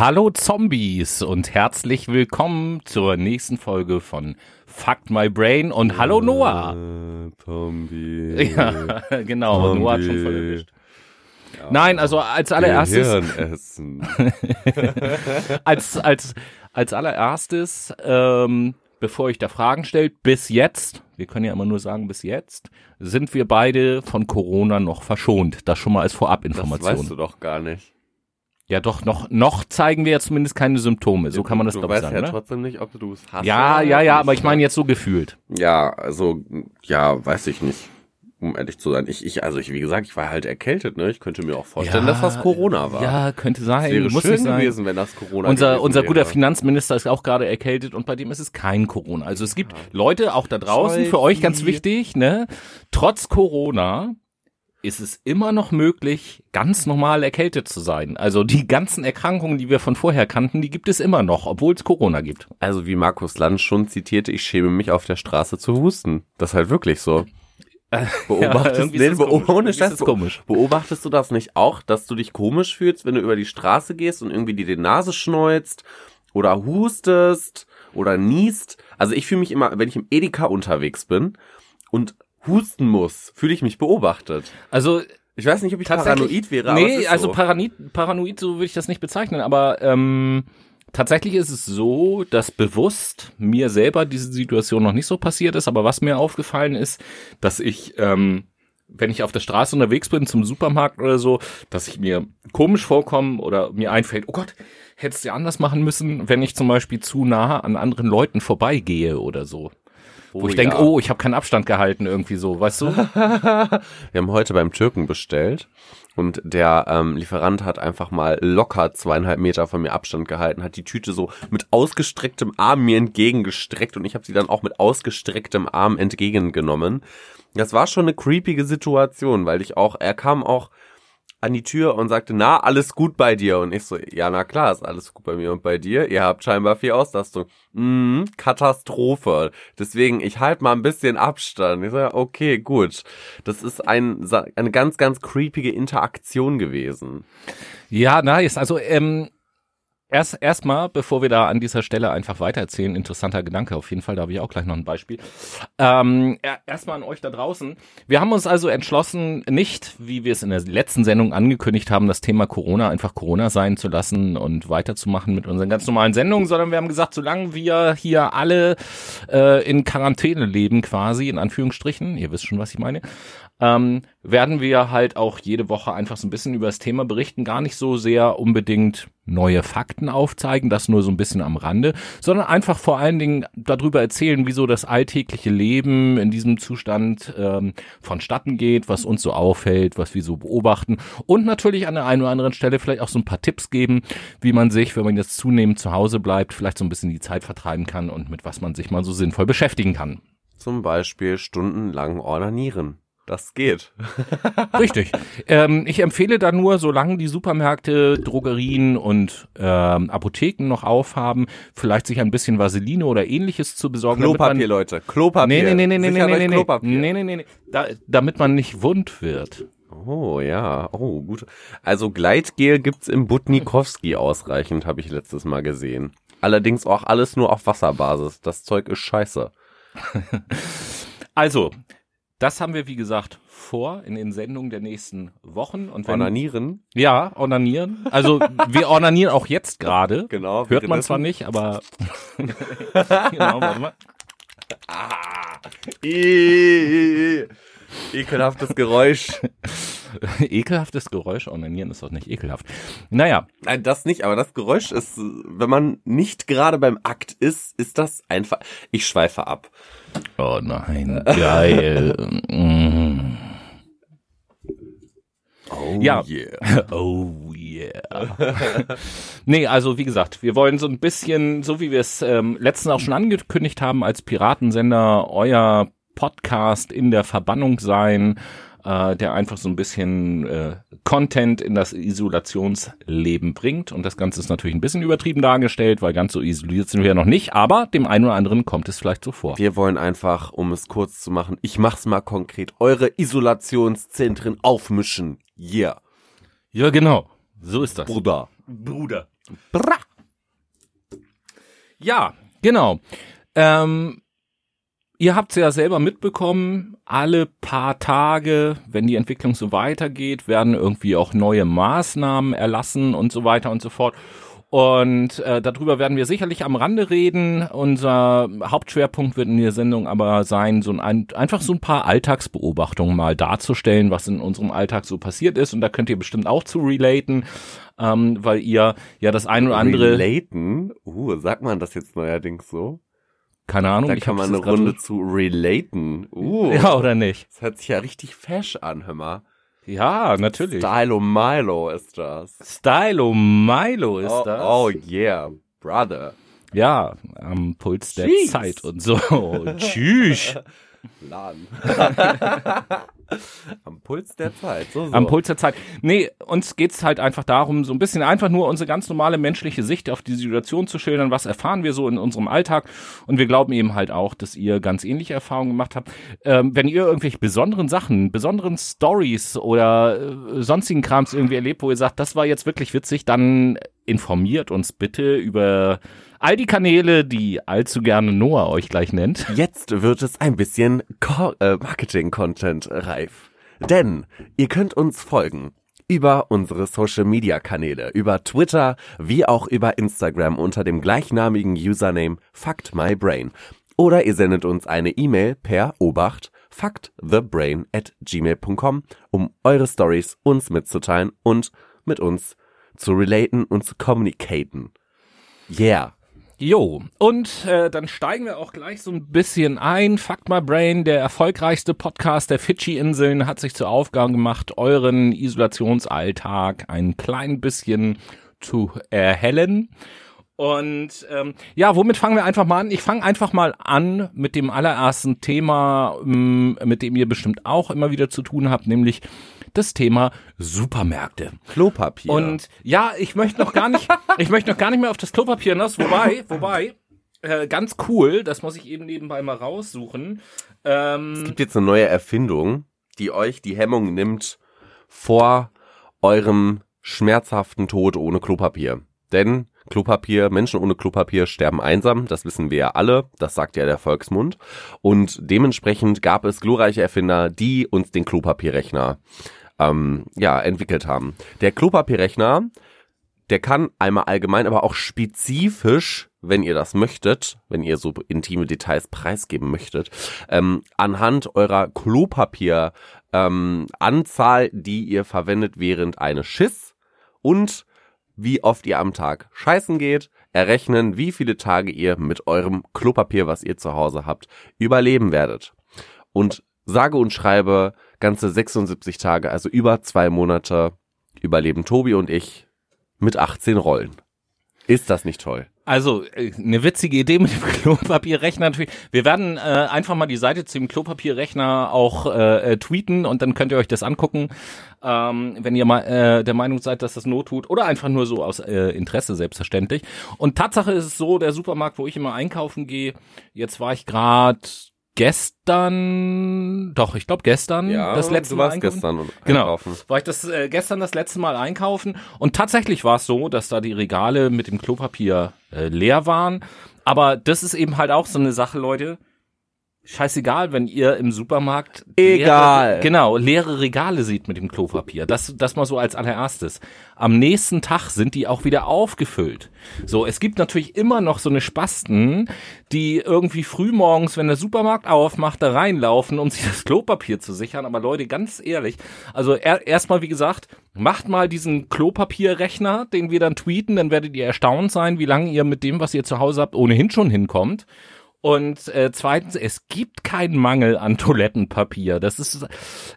Hallo Zombies und herzlich willkommen zur nächsten Folge von Fuck My Brain und hallo Noah. Äh, Zombie. Ja, genau, Zombie. Noah hat schon voll erwischt. Nein, also als allererstes, Gehirn essen. als, als, als allererstes, ähm, bevor ich da Fragen stellt, bis jetzt, wir können ja immer nur sagen bis jetzt, sind wir beide von Corona noch verschont. Das schon mal als Das Vorabinformation. weißt du doch gar nicht. Ja, doch, noch, noch zeigen wir ja zumindest keine Symptome. So kann man das, du glaube ich, weißt sagen, ja ne? trotzdem nicht, ob du es hast. Ja, ja, ja, aber ich meine ne? jetzt so gefühlt. Ja, also, ja, weiß ich nicht. Um ehrlich zu sein. Ich, ich, also ich, wie gesagt, ich war halt erkältet, ne? Ich könnte mir auch vorstellen, dass das Corona war. Ja, könnte es sein. wäre muss schön sein. gewesen, wenn das Corona Unser, unser guter wäre. Finanzminister ist auch gerade erkältet und bei dem ist es kein Corona. Also es gibt Leute auch da draußen, für euch ganz Scholzi. wichtig, ne? Trotz Corona ist es immer noch möglich, ganz normal erkältet zu sein. Also die ganzen Erkrankungen, die wir von vorher kannten, die gibt es immer noch, obwohl es Corona gibt. Also wie Markus Land schon zitierte, ich schäme mich auf der Straße zu husten. Das ist halt wirklich so. Beobachtest, ist nee, das beo- komisch. ohne Irgendwie ist Scheiß, das komisch. beobachtest du das nicht auch, dass du dich komisch fühlst, wenn du über die Straße gehst und irgendwie dir die Nase schneuzt oder hustest oder niest? Also ich fühle mich immer, wenn ich im Edeka unterwegs bin und husten muss, fühle ich mich beobachtet. Also Ich weiß nicht, ob ich paranoid wäre, Nee, also so. paranoid, paranoid, so würde ich das nicht bezeichnen, aber ähm, tatsächlich ist es so, dass bewusst mir selber diese Situation noch nicht so passiert ist, aber was mir aufgefallen ist, dass ich, ähm, wenn ich auf der Straße unterwegs bin, zum Supermarkt oder so, dass ich mir komisch vorkomme oder mir einfällt, oh Gott, hättest du anders machen müssen, wenn ich zum Beispiel zu nah an anderen Leuten vorbeigehe oder so. Wo Oh ich denke, ja. oh, ich habe keinen Abstand gehalten irgendwie so, weißt du? Wir haben heute beim Türken bestellt und der ähm, Lieferant hat einfach mal locker zweieinhalb Meter von mir Abstand gehalten, hat die Tüte so mit ausgestrecktem Arm mir entgegengestreckt und ich habe sie dann auch mit ausgestrecktem Arm entgegengenommen. Das war schon eine creepige Situation, weil ich auch, er kam auch an die Tür und sagte, na, alles gut bei dir? Und ich so, ja, na klar, ist alles gut bei mir und bei dir? Ihr habt scheinbar viel Auslastung. Mm, Katastrophe. Deswegen, ich halte mal ein bisschen Abstand. Ich so, okay, gut. Das ist ein, eine ganz, ganz creepige Interaktion gewesen. Ja, nice. Also ähm, erst erstmal, bevor wir da an dieser Stelle einfach weitererzählen, interessanter Gedanke auf jeden Fall, da habe ich auch gleich noch ein Beispiel. Ähm, er- erstmal an euch da draußen. Wir haben uns also entschlossen, nicht, wie wir es in der letzten Sendung angekündigt haben, das Thema Corona einfach Corona sein zu lassen und weiterzumachen mit unseren ganz normalen Sendungen, sondern wir haben gesagt, solange wir hier alle äh, in Quarantäne leben quasi, in Anführungsstrichen, ihr wisst schon, was ich meine, ähm, werden wir halt auch jede Woche einfach so ein bisschen über das Thema berichten, gar nicht so sehr unbedingt neue Fakten aufzeigen, das nur so ein bisschen am Rande, sondern einfach vor allen Dingen darüber erzählen, wieso das alltägliche Leben in diesem Zustand ähm, vonstatten geht, was uns so auffällt, was wir so beobachten und natürlich an der einen oder anderen Stelle vielleicht auch so ein paar Tipps geben, wie man sich, wenn man jetzt zunehmend zu Hause bleibt, vielleicht so ein bisschen die Zeit vertreiben kann und mit was man sich mal so sinnvoll beschäftigen kann. Zum Beispiel stundenlang ornanieren. Das geht. Richtig. ähm, ich empfehle da nur, solange die Supermärkte, Drogerien und ähm, Apotheken noch aufhaben, vielleicht sich ein bisschen Vaseline oder ähnliches zu besorgen. damit Klopapier, man, Leute. Klopapier. Nee, nee, nee, nee, nee, nee, nee, nee, Klopapier. nee, nee, nee, nee. Da, damit man nicht wund wird. Oh ja, oh gut. Also Gleitgel gibt's im Butnikowski ausreichend, habe ich letztes Mal gesehen. Allerdings auch alles nur auf Wasserbasis. Das Zeug ist scheiße. Also, das haben wir, wie gesagt, vor in den Sendungen der nächsten Wochen. Und wenn, Ornanieren? ja, ornanieren. Also, wir ornanieren auch jetzt gerade. Genau. Hört man zwar nicht, aber genau, warte mal. Ih, Ekelhaftes Geräusch. Ekelhaftes Geräusch, ornanieren ist doch nicht ekelhaft. Naja, Nein, das nicht, aber das Geräusch ist, wenn man nicht gerade beim Akt ist, ist das einfach. Ich schweife ab. Oh nein, geil. Mm. Oh Ja. yeah. Oh yeah. nee, also wie gesagt, wir wollen so ein bisschen, so wie wir es ähm, letztens auch schon angekündigt haben, als Piratensender euer Podcast in der Verbannung sein, äh, der einfach so ein bisschen äh, Content in das Isolationsleben bringt. Und das Ganze ist natürlich ein bisschen übertrieben dargestellt, weil ganz so isoliert sind wir ja noch nicht, aber dem einen oder anderen kommt es vielleicht so vor. Wir wollen einfach, um es kurz zu machen, ich mach's mal konkret, eure Isolationszentren aufmischen. Yeah. Ja, genau. So ist das. Bruder. Bruder. Bra. Ja, genau. Ähm, ihr habt es ja selber mitbekommen, alle paar Tage, wenn die Entwicklung so weitergeht, werden irgendwie auch neue Maßnahmen erlassen und so weiter und so fort. Und äh, darüber werden wir sicherlich am Rande reden. Unser Hauptschwerpunkt wird in der Sendung aber sein, so ein, einfach so ein paar Alltagsbeobachtungen mal darzustellen, was in unserem Alltag so passiert ist. Und da könnt ihr bestimmt auch zu relaten, ähm, weil ihr ja das ein oder andere. Relaten? Uh, sagt man das jetzt neuerdings so? Keine Ahnung. Da kann man eine Runde zu relaten. Uh, Ja, oder nicht? das hört sich ja richtig fesch an, hör mal. Ja, natürlich. Stylo Milo ist das. Stylo Milo ist oh, das. oh yeah, brother. Ja, am Puls der. Zeit und so. Tschüss. Laden. Am Puls der Zeit. So, so. Am Puls der Zeit. Nee, uns geht's halt einfach darum, so ein bisschen einfach nur unsere ganz normale menschliche Sicht auf die Situation zu schildern. Was erfahren wir so in unserem Alltag? Und wir glauben eben halt auch, dass ihr ganz ähnliche Erfahrungen gemacht habt. Ähm, wenn ihr irgendwelche besonderen Sachen, besonderen Stories oder äh, sonstigen Krams irgendwie erlebt, wo ihr sagt, das war jetzt wirklich witzig, dann informiert uns bitte über all die Kanäle, die allzu gerne Noah euch gleich nennt. Jetzt wird es ein bisschen äh, Marketing-Content reif. Denn ihr könnt uns folgen über unsere Social-Media-Kanäle, über Twitter wie auch über Instagram unter dem gleichnamigen Username FactMyBrain. Oder ihr sendet uns eine E-Mail per Obacht factthebrain at gmail.com, um eure Stories uns mitzuteilen und mit uns zu relaten und zu communicaten. Yeah. Jo, und äh, dann steigen wir auch gleich so ein bisschen ein. Fuck My Brain, der erfolgreichste Podcast der Fidschi-Inseln, hat sich zur Aufgabe gemacht, euren Isolationsalltag ein klein bisschen zu erhellen. Und ähm, ja, womit fangen wir einfach mal an? Ich fange einfach mal an mit dem allerersten Thema, ähm, mit dem ihr bestimmt auch immer wieder zu tun habt, nämlich das Thema Supermärkte. Klopapier. Und ja, ich möchte noch gar nicht, ich möchte noch gar nicht mehr auf das Klopapier hinaus. Wobei, wobei, äh, ganz cool, das muss ich eben nebenbei mal raussuchen. Ähm, Es gibt jetzt eine neue Erfindung, die euch die Hemmung nimmt vor eurem schmerzhaften Tod ohne Klopapier. Denn Klopapier, Menschen ohne Klopapier sterben einsam, das wissen wir ja alle, das sagt ja der Volksmund. Und dementsprechend gab es glorreiche Erfinder, die uns den Klopapierrechner ähm, ja, entwickelt haben. Der Klopapierrechner, der kann einmal allgemein, aber auch spezifisch, wenn ihr das möchtet, wenn ihr so intime Details preisgeben möchtet, ähm, anhand eurer Klopapier ähm, Anzahl, die ihr verwendet während eines Schiss und wie oft ihr am Tag scheißen geht, errechnen, wie viele Tage ihr mit eurem Klopapier, was ihr zu Hause habt, überleben werdet. Und sage und schreibe, ganze 76 Tage, also über zwei Monate, überleben Tobi und ich mit 18 Rollen. Ist das nicht toll? Also äh, eine witzige Idee mit dem Klopapierrechner natürlich. Wir werden äh, einfach mal die Seite zu dem Klopapierrechner auch äh, äh, tweeten und dann könnt ihr euch das angucken, ähm, wenn ihr mal äh, der Meinung seid, dass das Not tut oder einfach nur so aus äh, Interesse selbstverständlich. Und Tatsache ist es so, der Supermarkt, wo ich immer einkaufen gehe, jetzt war ich gerade gestern, doch ich glaube gestern, das letzte du Mal warst einkaufen. gestern und Genau. einkaufen. War ich das äh, gestern das letzte Mal einkaufen und tatsächlich war es so, dass da die Regale mit dem Klopapier äh, leer waren. Aber das ist eben halt auch so eine Sache, Leute. Scheißegal, wenn ihr im Supermarkt Egal. leere, genau leere Regale seht mit dem Klopapier. Das das mal so als allererstes. Am nächsten Tag sind die auch wieder aufgefüllt. So, es gibt natürlich immer noch so eine Spasten, die irgendwie frühmorgens, wenn der Supermarkt aufmacht, da reinlaufen, um sich das Klopapier zu sichern. Aber Leute, ganz ehrlich, also er, erstmal wie gesagt, macht mal diesen Klopapierrechner, den wir dann tweeten, dann werdet ihr erstaunt sein, wie lange ihr mit dem, was ihr zu Hause habt, ohnehin schon hinkommt. Und äh, zweitens, es gibt keinen Mangel an Toilettenpapier. Das ist,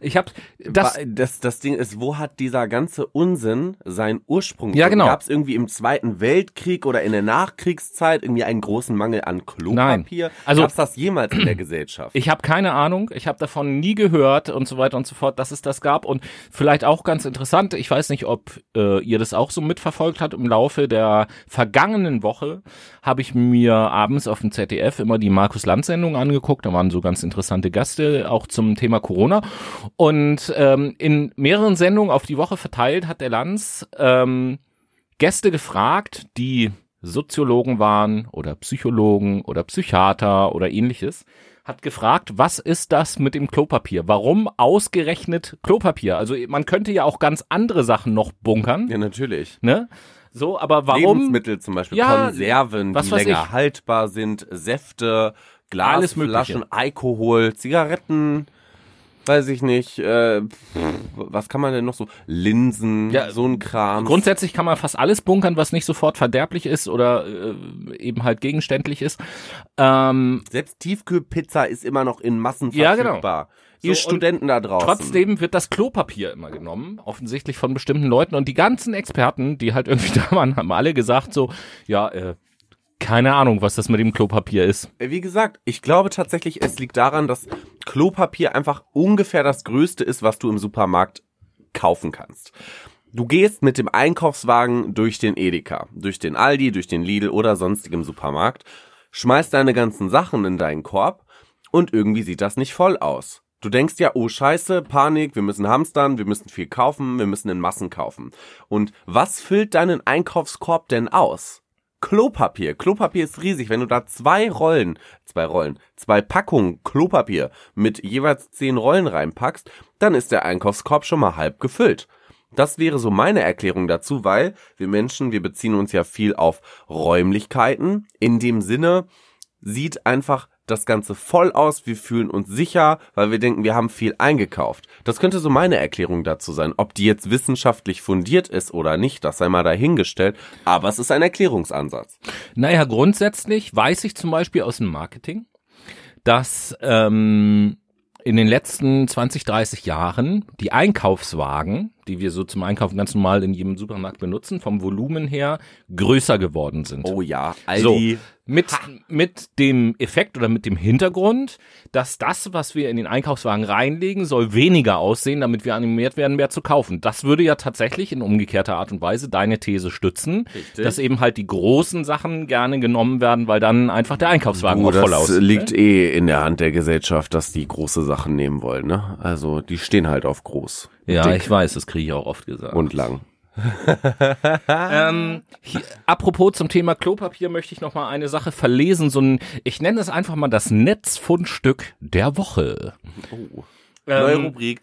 ich habe das. Das, das Ding ist, wo hat dieser ganze Unsinn seinen Ursprung? Ja, genau. Gab es irgendwie im Zweiten Weltkrieg oder in der Nachkriegszeit irgendwie einen großen Mangel an Klopapier? Also- Gab es das jemals in der Gesellschaft? Ich habe keine Ahnung, ich habe davon nie gehört und so weiter und so fort, dass es das gab. Und vielleicht auch ganz interessant, ich weiß nicht, ob äh, ihr das auch so mitverfolgt habt, im Laufe der vergangenen Woche habe ich mir abends auf dem ZDF immer die Markus Lanz Sendung angeguckt, da waren so ganz interessante Gäste auch zum Thema Corona. Und ähm, in mehreren Sendungen auf die Woche verteilt hat der Lanz ähm, Gäste gefragt, die Soziologen waren oder Psychologen oder Psychiater oder ähnliches, hat gefragt, was ist das mit dem Klopapier? Warum ausgerechnet Klopapier? Also man könnte ja auch ganz andere Sachen noch bunkern, Ja, natürlich. ne? So, aber warum? Lebensmittel zum Beispiel, Ja, Konserven, was die länger ich. haltbar sind, Säfte, Glasflaschen, Alkohol, Zigaretten, weiß ich nicht, äh, was kann man denn noch so? Linsen, Ja, so ein Kram. Grundsätzlich kann man fast alles bunkern, was nicht sofort verderblich ist oder äh, eben halt gegenständlich ist. Ähm, Selbst Tiefkühlpizza ist immer noch in Massen Ja, genau. So, Ihr und Studenten da draußen. Trotzdem wird das Klopapier immer genommen, offensichtlich von bestimmten Leuten. Und die ganzen Experten, die halt irgendwie da waren, haben alle gesagt so, ja, äh, keine Ahnung, was das mit dem Klopapier ist. Äh, Wie gesagt, ich glaube tatsächlich, es liegt daran, dass Klopapier einfach ungefähr das Größte ist, was du im Supermarkt kaufen kannst. Du gehst mit dem Einkaufswagen durch den Edeka, durch den Aldi, durch den Lidl oder sonstigem Supermarkt, schmeißt deine ganzen Sachen in deinen Korb und irgendwie sieht das nicht voll aus. Du denkst ja, oh scheiße, Panik, wir müssen hamstern, wir müssen viel kaufen, wir müssen in Massen kaufen. Und was füllt deinen Einkaufskorb denn aus? Klopapier. Klopapier ist riesig. Wenn du da zwei Rollen, zwei Rollen, zwei Packungen Klopapier mit jeweils zehn Rollen reinpackst, dann ist der Einkaufskorb schon mal halb gefüllt. Das wäre so meine Erklärung dazu, weil wir Menschen, wir beziehen uns ja viel auf Räumlichkeiten. In dem Sinne sieht einfach das Ganze voll aus, wir fühlen uns sicher, weil wir denken, wir haben viel eingekauft. Das könnte so meine Erklärung dazu sein. Ob die jetzt wissenschaftlich fundiert ist oder nicht, das sei mal dahingestellt, aber es ist ein Erklärungsansatz. Naja, grundsätzlich weiß ich zum Beispiel aus dem Marketing, dass ähm, in den letzten 20, 30 Jahren die Einkaufswagen, die wir so zum Einkaufen ganz normal in jedem Supermarkt benutzen, vom Volumen her größer geworden sind. Oh ja, So, Aldi. mit, mit dem Effekt oder mit dem Hintergrund, dass das, was wir in den Einkaufswagen reinlegen, soll weniger aussehen, damit wir animiert werden, mehr zu kaufen. Das würde ja tatsächlich in umgekehrter Art und Weise deine These stützen, Richtig. dass eben halt die großen Sachen gerne genommen werden, weil dann einfach der Einkaufswagen Oh, auch voll das aussieht. liegt ne? eh in der Hand der Gesellschaft, dass die große Sachen nehmen wollen, ne? Also, die stehen halt auf groß. Ja, dick ich weiß, das kriege ich auch oft gesagt. und lang. Ähm, hier, apropos zum Thema Klopapier möchte ich noch mal eine Sache verlesen, so ein, ich nenne es einfach mal das Netzfundstück der Woche. Oh. Neue Ähm, Rubrik.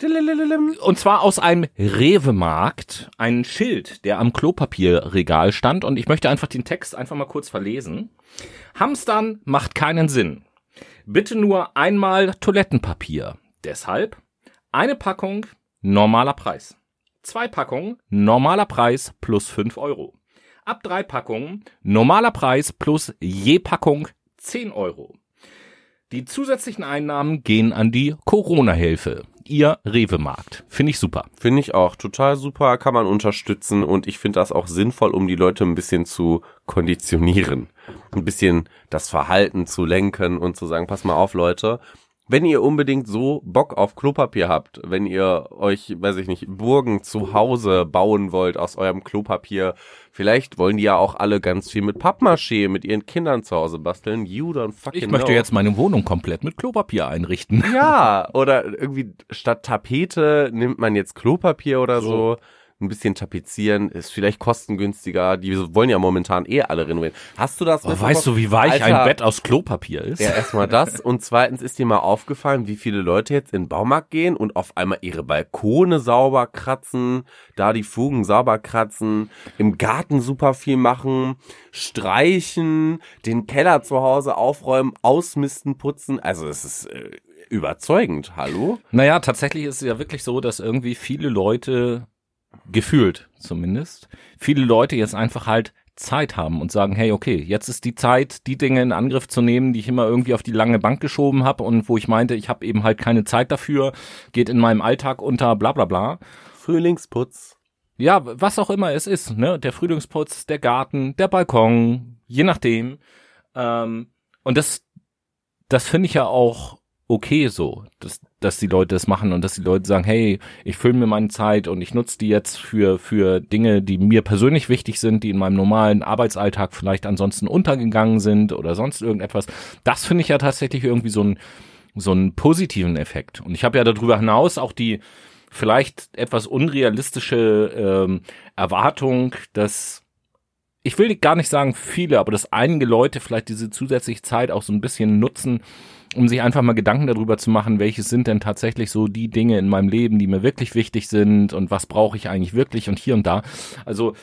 Und zwar aus einem Rewe-Markt, ein Schild, der am Klopapierregal stand. Und ich möchte einfach den Text einfach mal kurz verlesen. Hamstern macht keinen Sinn. Bitte nur einmal Toilettenpapier. Deshalb eine Packung, normaler Preis. Zwei Packungen, normaler Preis plus 5 Euro. Ab drei Packungen, normaler Preis plus je Packung 10 Euro. Die zusätzlichen Einnahmen gehen an die Corona-Hilfe. Ihr Rewe-Markt. Finde ich super. Finde ich auch total super, kann man unterstützen und ich finde das auch sinnvoll, um die Leute ein bisschen zu konditionieren. Ein bisschen das Verhalten zu lenken und zu sagen, pass mal auf, Leute. Wenn ihr unbedingt so Bock auf Klopapier habt, wenn ihr euch, weiß ich nicht, Burgen zu Hause bauen wollt aus eurem Klopapier, vielleicht wollen die ja auch alle ganz viel mit Pappmaché mit ihren Kindern zu Hause basteln. You don't fucking Ich möchte know. jetzt meine Wohnung komplett mit Klopapier einrichten. Ja, oder irgendwie statt Tapete nimmt man jetzt Klopapier oder so. Ein bisschen tapezieren ist vielleicht kostengünstiger. Die wollen ja momentan eh alle renovieren. Hast du das? Oh, weißt du, wie weich Alter, ein Bett aus Klopapier ist? Ja, erstmal das. Und zweitens ist dir mal aufgefallen, wie viele Leute jetzt in den Baumarkt gehen und auf einmal ihre Balkone sauber kratzen, da die Fugen sauber kratzen, im Garten super viel machen, streichen, den Keller zu Hause aufräumen, ausmisten, putzen. Also es ist äh, überzeugend. Hallo? Naja, tatsächlich ist es ja wirklich so, dass irgendwie viele Leute, gefühlt zumindest, viele Leute jetzt einfach halt Zeit haben und sagen, hey, okay, jetzt ist die Zeit, die Dinge in Angriff zu nehmen, die ich immer irgendwie auf die lange Bank geschoben habe und wo ich meinte, ich habe eben halt keine Zeit dafür, geht in meinem Alltag unter, bla bla bla. Frühlingsputz. Ja, was auch immer es ist, ne? Der Frühlingsputz, der Garten, der Balkon, je nachdem. Ähm, und das, das finde ich ja auch okay so, dass, dass die Leute das machen und dass die Leute sagen, hey, ich fülle mir meine Zeit und ich nutze die jetzt für, für Dinge, die mir persönlich wichtig sind, die in meinem normalen Arbeitsalltag vielleicht ansonsten untergegangen sind oder sonst irgendetwas. Das finde ich ja tatsächlich irgendwie so ein, so einen positiven Effekt. Und ich habe ja darüber hinaus auch die vielleicht etwas unrealistische ähm, Erwartung, dass ich will gar nicht sagen viele, aber dass einige Leute vielleicht diese zusätzliche Zeit auch so ein bisschen nutzen, um sich einfach mal Gedanken darüber zu machen, welches sind denn tatsächlich so die Dinge in meinem Leben, die mir wirklich wichtig sind und was brauche ich eigentlich wirklich und hier und da. Also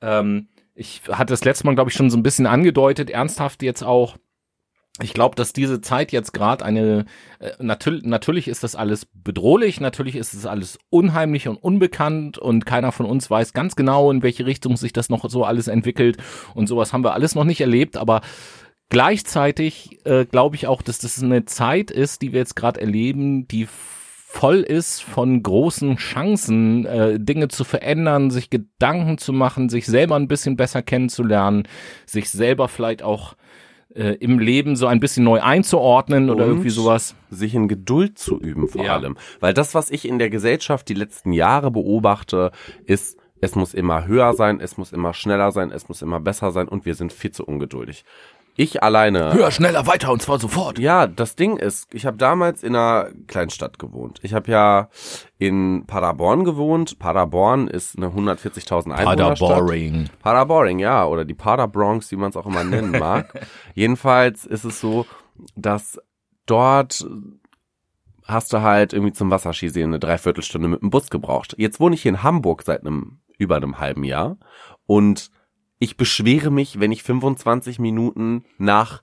ähm, ich hatte das letzte Mal, glaube ich, schon so ein bisschen angedeutet, ernsthaft jetzt auch. Ich glaube, dass diese Zeit jetzt gerade eine, äh, natürlich, natürlich ist das alles bedrohlich, natürlich ist es alles unheimlich und unbekannt und keiner von uns weiß ganz genau, in welche Richtung sich das noch so alles entwickelt und sowas haben wir alles noch nicht erlebt, aber gleichzeitig äh, glaube ich auch, dass das eine Zeit ist, die wir jetzt gerade erleben, die voll ist von großen Chancen, äh, Dinge zu verändern, sich Gedanken zu machen, sich selber ein bisschen besser kennenzulernen, sich selber vielleicht auch äh, im Leben so ein bisschen neu einzuordnen oder Und irgendwie sowas. Sich in Geduld zu üben vor Ja. allem. Weil das, was ich in der Gesellschaft die letzten Jahre beobachte, ist, es muss immer höher sein, es muss immer schneller sein, es muss immer besser sein und wir sind viel zu ungeduldig. Ich alleine. Höher, schneller, weiter und zwar sofort. Ja, das Ding ist, ich habe damals in einer Kleinstadt gewohnt. Ich habe ja in Paderborn gewohnt. Paderborn ist eine 140.000 Einwohnerstadt. Paderboring. Paderboring, ja, oder die Paderbronx, wie man es auch immer nennen mag. Jedenfalls ist es so, dass dort hast du halt irgendwie zum Wasserskisehen eine Dreiviertelstunde mit dem Bus gebraucht. Jetzt wohne ich hier in Hamburg seit einem über einem halben Jahr und ich beschwere mich, wenn ich 25 Minuten nach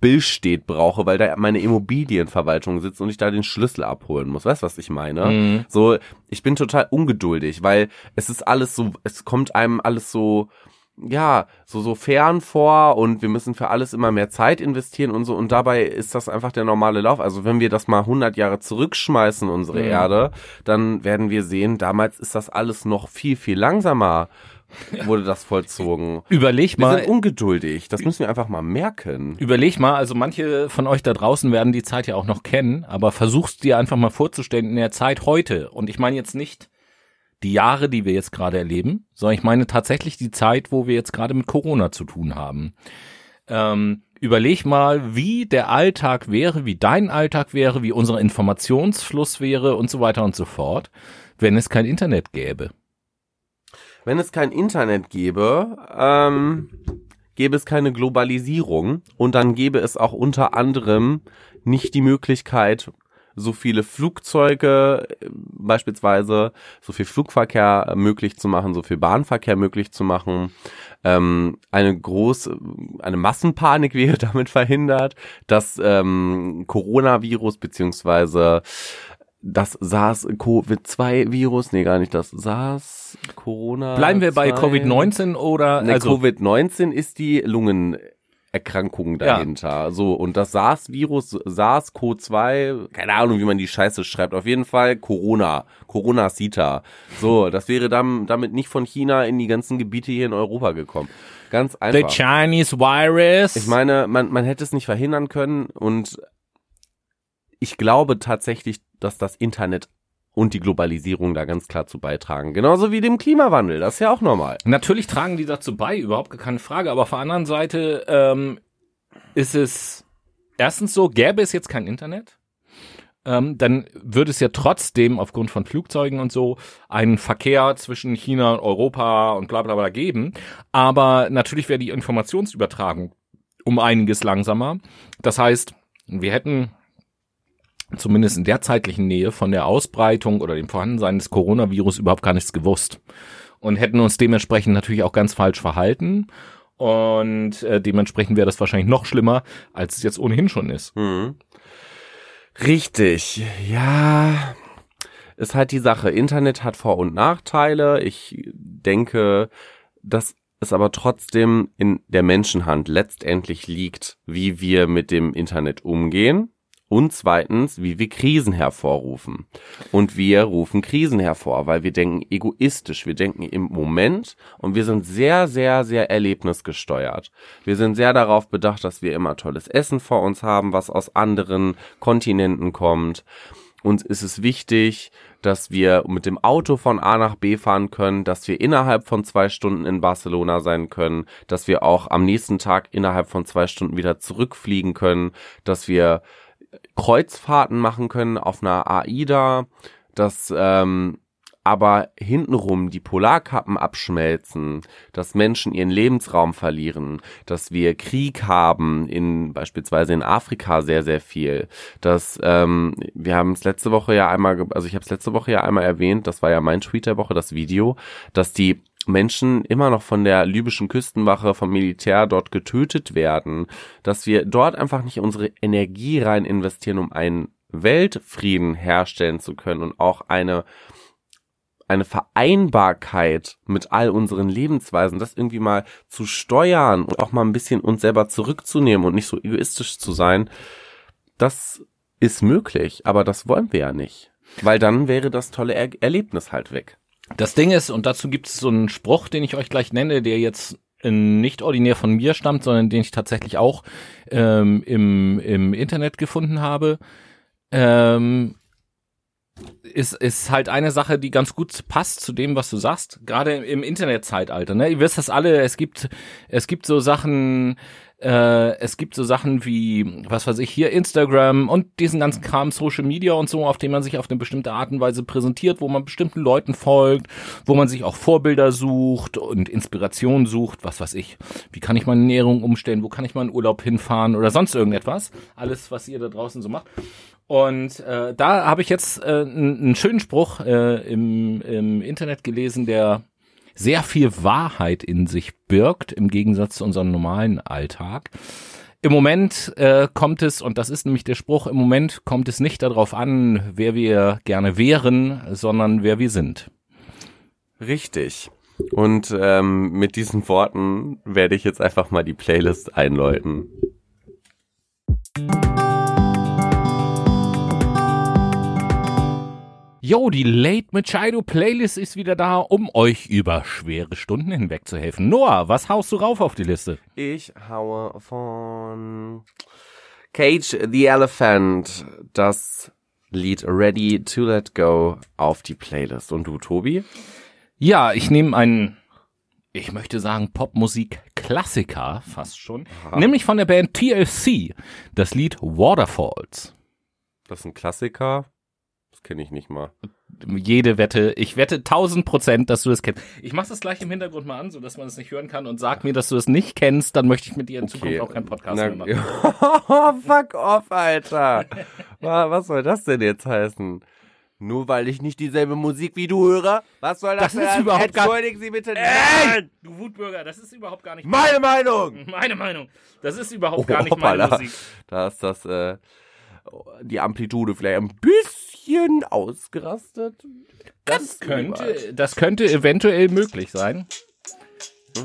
Billstedt brauche, weil da meine Immobilienverwaltung sitzt und ich da den Schlüssel abholen muss. Weißt du, was ich meine? Mhm. So, ich bin total ungeduldig, weil es ist alles so, es kommt einem alles so, ja, so, so fern vor und wir müssen für alles immer mehr Zeit investieren und so und dabei ist das einfach der normale Lauf. Also wenn wir das mal 100 Jahre zurückschmeißen, unsere Mhm. Erde, dann werden wir sehen, damals ist das alles noch viel, viel langsamer wurde das vollzogen. Überleg Wir mal, sind ungeduldig. Das müssen wir einfach mal merken. Überleg mal, also manche von euch da draußen werden die Zeit ja auch noch kennen, aber versuchst dir einfach mal vorzustellen in der Zeit heute. Und ich meine jetzt nicht die Jahre, die wir jetzt gerade erleben, sondern ich meine tatsächlich die Zeit, wo wir jetzt gerade mit Corona zu tun haben. Ähm, überleg mal, wie der Alltag wäre, wie dein Alltag wäre, wie unser Informationsfluss wäre und so weiter und so fort, wenn es kein Internet gäbe. Wenn es kein Internet gäbe, ähm, gäbe es keine Globalisierung und dann gäbe es auch unter anderem nicht die Möglichkeit, so viele Flugzeuge äh, beispielsweise, so viel Flugverkehr möglich zu machen, so viel Bahnverkehr möglich zu machen. Ähm, eine große, eine Massenpanik wäre damit verhindert, das ähm, Coronavirus beziehungsweise das SARS-CoV-2-Virus, nee, gar nicht das SARS-Corona. Bleiben wir bei 2. Covid-19 oder Ne, also Covid-19 ist die Lungenerkrankung Ja. dahinter. So, und das SARS-Virus, SARS-CoV-2, keine Ahnung, wie man die Scheiße schreibt. Auf jeden Fall Corona, Corona-Sita. So, das wäre dann, damit nicht von China in die ganzen Gebiete hier in Europa gekommen. Ganz the einfach. Chinese virus. Ich meine, man, man hätte es nicht verhindern können und ich glaube tatsächlich, dass das Internet und die Globalisierung da ganz klar zu beitragen. Genauso wie dem Klimawandel. Das ist ja auch normal. Natürlich tragen die dazu bei, überhaupt keine Frage. Aber auf der anderen Seite ähm, ist es erstens so, gäbe es jetzt kein Internet, ähm, dann würde es ja trotzdem aufgrund von Flugzeugen und so einen Verkehr zwischen China und Europa und bla bla bla geben. Aber natürlich wäre die Informationsübertragung um einiges langsamer. Das heißt, wir hätten zumindest in der zeitlichen Nähe von der Ausbreitung oder dem Vorhandensein des Coronavirus überhaupt gar nichts gewusst und hätten uns dementsprechend natürlich auch ganz falsch verhalten. Und äh, dementsprechend wäre das wahrscheinlich noch schlimmer, als es jetzt ohnehin schon ist. Mhm. Richtig, ja. Ist halt die Sache. Internet hat Vor- und Nachteile. Ich denke, dass es aber trotzdem in der Menschenhand letztendlich liegt, wie wir mit dem Internet umgehen. Und zweitens, wie wir Krisen hervorrufen. Und wir rufen Krisen hervor, weil wir denken egoistisch, wir denken im Moment und wir sind sehr, sehr, sehr erlebnisgesteuert. Wir sind sehr darauf bedacht, dass wir immer tolles Essen vor uns haben, was aus anderen Kontinenten kommt. Uns ist es wichtig, dass wir mit dem Auto von A nach B fahren können, dass wir innerhalb von zwei Stunden in Barcelona sein können, dass wir auch am nächsten Tag innerhalb von zwei Stunden wieder zurückfliegen können, dass wir Kreuzfahrten machen können auf einer AIDA, dass ähm, aber hintenrum die Polarkappen abschmelzen, dass Menschen ihren Lebensraum verlieren, dass wir Krieg haben, in beispielsweise in Afrika sehr, sehr viel. Dass ähm, wir haben es letzte Woche ja einmal, also ich habe es letzte Woche ja einmal erwähnt, das war ja mein Tweet der Woche, das Video, dass die Menschen immer noch von der libyschen Küstenwache, vom Militär dort getötet werden, dass wir dort einfach nicht unsere Energie rein investieren, um einen Weltfrieden herstellen zu können und auch eine eine Vereinbarkeit mit all unseren Lebensweisen, das irgendwie mal zu steuern und auch mal ein bisschen uns selber zurückzunehmen und nicht so egoistisch zu sein, das ist möglich, aber das wollen wir ja nicht. Weil dann wäre das tolle er Erlebnis halt weg. Das Ding ist, und dazu gibt es so einen Spruch, den ich euch gleich nenne, der jetzt nicht ordinär von mir stammt, sondern den ich tatsächlich auch ähm, im, im Internet gefunden habe. Ähm, ist, ist halt eine Sache, die ganz gut passt zu dem, was du sagst, gerade im Internetzeitalter. Ne? Ihr wisst das alle, es gibt, es gibt so Sachen, äh, es gibt so Sachen wie, was weiß ich, hier Instagram und diesen ganzen Kram, Social Media und so, auf dem man sich auf eine bestimmte Art und Weise präsentiert, wo man bestimmten Leuten folgt, wo man sich auch Vorbilder sucht und Inspiration sucht, was weiß ich. Wie kann ich meine Ernährung umstellen? Wo kann ich in Urlaub hinfahren oder sonst irgendetwas? Alles, was ihr da draußen so macht. Und äh, da habe ich jetzt äh, einen schönen Spruch äh, im, im Internet gelesen, der sehr viel Wahrheit in sich birgt, im Gegensatz zu unserem normalen Alltag. Im Moment äh, kommt es, und das ist nämlich der Spruch, im Moment kommt es nicht darauf an, wer wir gerne wären, sondern wer wir sind. Richtig. Und ähm, mit diesen Worten werde ich jetzt einfach mal die Playlist einläuten. Yo, die Late Machado Playlist ist wieder da, um euch über schwere Stunden hinweg zu helfen. Noah, was haust du rauf auf die Liste? Ich haue von Cage the Elephant das Lied Ready to Let Go auf die Playlist. Und du, Tobi? Ja, ich nehme einen, ich möchte sagen, Popmusik-Klassiker fast schon, Aha. nämlich von der Band TLC, das Lied Waterfalls. Das ist ein Klassiker kenne ich nicht mal. Jede Wette, ich wette 1000 Prozent, dass du das kennst. Ich mache das gleich im Hintergrund mal an, so dass man es nicht hören kann und sag mir, dass du es nicht kennst, dann möchte ich mit dir in okay. Zukunft auch keinen Podcast Na, mehr machen. fuck off, Alter. Was soll das denn jetzt heißen? Nur weil ich nicht dieselbe Musik wie du höre? Was soll das, das denn? Ist überhaupt Entschuldigen Sie bitte. Ey, du Wutbürger, das ist überhaupt gar nicht meine Meinung. Meine Meinung. Das ist überhaupt oh, gar nicht meine Musik. Da ist das äh, die Amplitude vielleicht ein bisschen ausgerastet. Das, das könnte, das könnte eventuell möglich sein.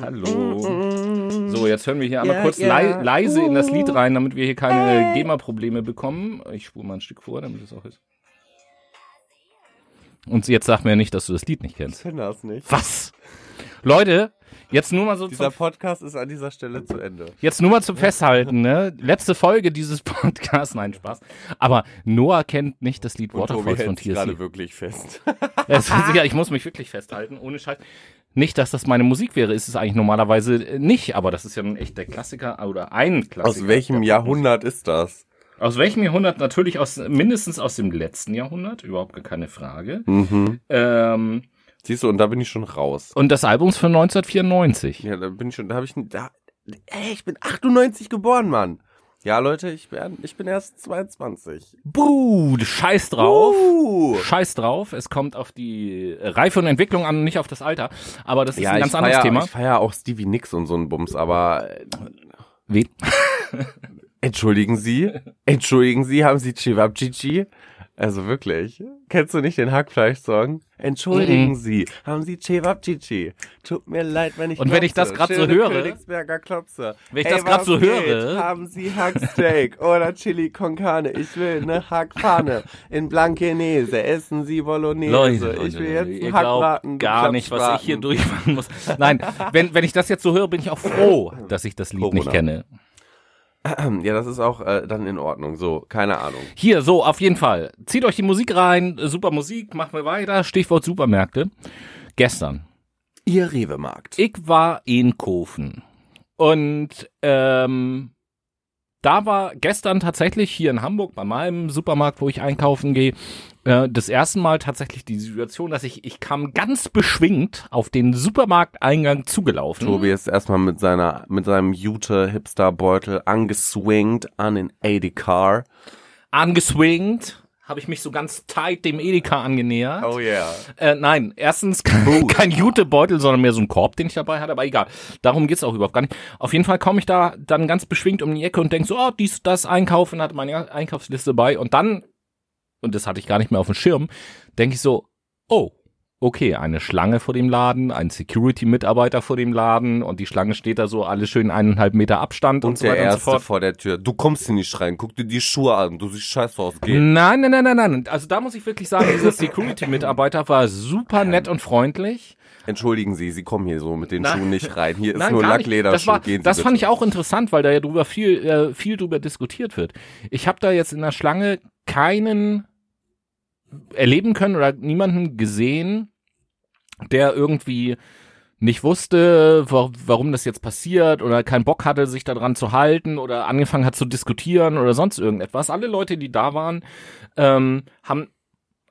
Hallo. So, jetzt hören wir hier einmal yeah, kurz yeah. Le leise in das Lied rein, damit wir hier keine GEMA-Probleme bekommen. Ich spule mal ein Stück vor, damit es auch ist. Und jetzt sag mir nicht, dass du das Lied nicht kennst. Ich kenne das nicht. Was? Leute, Jetzt nur mal so Dieser Podcast ist an dieser Stelle zu Ende. Jetzt nur mal zum Festhalten, ne? Letzte Folge dieses Podcasts, nein, Spaß. Aber Noah kennt nicht das Lied Waterfalls von TSC. gerade wirklich fest. ja, ich muss mich wirklich festhalten, ohne Scheiß. Nicht, dass das meine Musik wäre, ist es eigentlich normalerweise nicht, aber das ist ja ein echter Klassiker oder ein Klassiker. Aus welchem Jahrhundert ist das? Aus welchem Jahrhundert? Natürlich aus mindestens aus dem letzten Jahrhundert, überhaupt keine Frage. Mhm. Ähm, Siehst du, und da bin ich schon raus. Und das Album ist von 1994. Ja, da bin ich schon, da habe ich, da, ey, ich bin 98 geboren, Mann. Ja, Leute, ich bin, ich bin erst 22. Buh, scheiß drauf. Buh. Scheiß drauf. Es kommt auf die Reife und Entwicklung an, nicht auf das Alter. Aber das ist ja, ein ganz anderes feier, Thema. Ich feier auch Stevie Nicks und so ein Bums, aber. Wie? Entschuldigen Sie? Entschuldigen Sie, haben Sie Chivapchichi? Also wirklich. Kennst du nicht den Hackfleisch-Song? Entschuldigen -mm. Sie, haben Sie Cevapcici? Tut mir leid, wenn ich Und wenn ich das gerade so höre, Königsberger Klopse. Wenn ich Ey, das gerade so geht? höre, haben Sie Hacksteak oder Chili con Carne? Ich will eine Hackpfanne in Blankenese. Essen Sie Bolognese. Leute, ich will jetzt einen Hackbraten. Gar nicht, was ich hier durchmachen muss. Nein, wenn wenn ich das jetzt so höre, bin ich auch froh, dass ich das Lied Corona. nicht kenne. Ja, das ist auch äh, dann in Ordnung. So, keine Ahnung. Hier, so, auf jeden Fall. Zieht euch die Musik rein. Super Musik, machen wir weiter. Stichwort Supermärkte. Gestern. Ihr Rewe-Markt. Ich war in Kofen. Und, ähm, da war gestern tatsächlich hier in Hamburg bei meinem Supermarkt, wo ich einkaufen gehe, äh, das erste Mal tatsächlich die Situation, dass ich, ich kam ganz beschwingt auf den Supermarkteingang zugelaufen. Tobi ist erstmal mit seiner, mit seinem Jute-Hipster-Beutel angeswingt an den AD-Car. Angeswingt, habe ich mich so ganz tight dem Edeka angenähert. Oh yeah. Äh, nein, erstens kein, kein Jutebeutel, sondern mehr so ein Korb, den ich dabei hatte, aber egal. Darum geht's auch überhaupt gar nicht. Auf jeden Fall komme ich da dann ganz beschwingt um die Ecke und denk so, oh, dies, das einkaufen, hatte meine Einkaufsliste bei und dann, und das hatte ich gar nicht mehr auf dem Schirm, denke ich so, oh, okay, eine Schlange vor dem Laden, ein Security-Mitarbeiter vor dem Laden und die Schlange steht da so alles schön eineinhalb Meter Abstand und, Und so der so Erste fort. vor der Tür. Du kommst hier nicht rein. Guck dir die Schuhe an. Du siehst scheiße aus. Geh. Nein, nein, nein, nein, nein. Also da muss ich wirklich sagen, dieser Security-Mitarbeiter war super nett und freundlich. Entschuldigen Sie, Sie kommen hier so mit den Nein. Schuhen nicht rein. Hier ist Nein, nur. Lacklederschuh. Das, war, Gehen Sie das bitte. fand ich auch interessant, weil da ja drüber viel, äh, viel drüber diskutiert wird. Ich habe da jetzt in der Schlange keinen erleben können oder niemanden gesehen, der irgendwie nicht wusste, wa warum das jetzt passiert oder keinen Bock hatte, sich daran zu halten oder angefangen hat zu diskutieren oder sonst irgendetwas. Alle Leute, die da waren, ähm, haben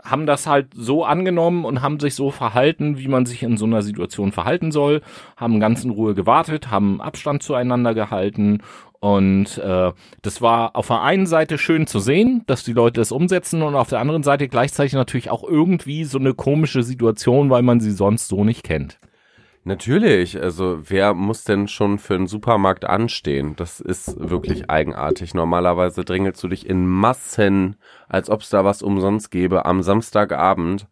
haben das halt so angenommen und haben sich so verhalten, wie man sich in so einer Situation verhalten soll, haben ganz in Ruhe gewartet, haben Abstand zueinander gehalten und äh, das war auf der einen Seite schön zu sehen, dass die Leute das umsetzen und auf der anderen Seite gleichzeitig natürlich auch irgendwie so eine komische Situation, weil man sie sonst so nicht kennt. Natürlich, also wer muss denn schon für einen Supermarkt anstehen? Das ist wirklich eigenartig. Normalerweise drängelst du dich in Massen, als ob es da was umsonst gäbe, am Samstagabend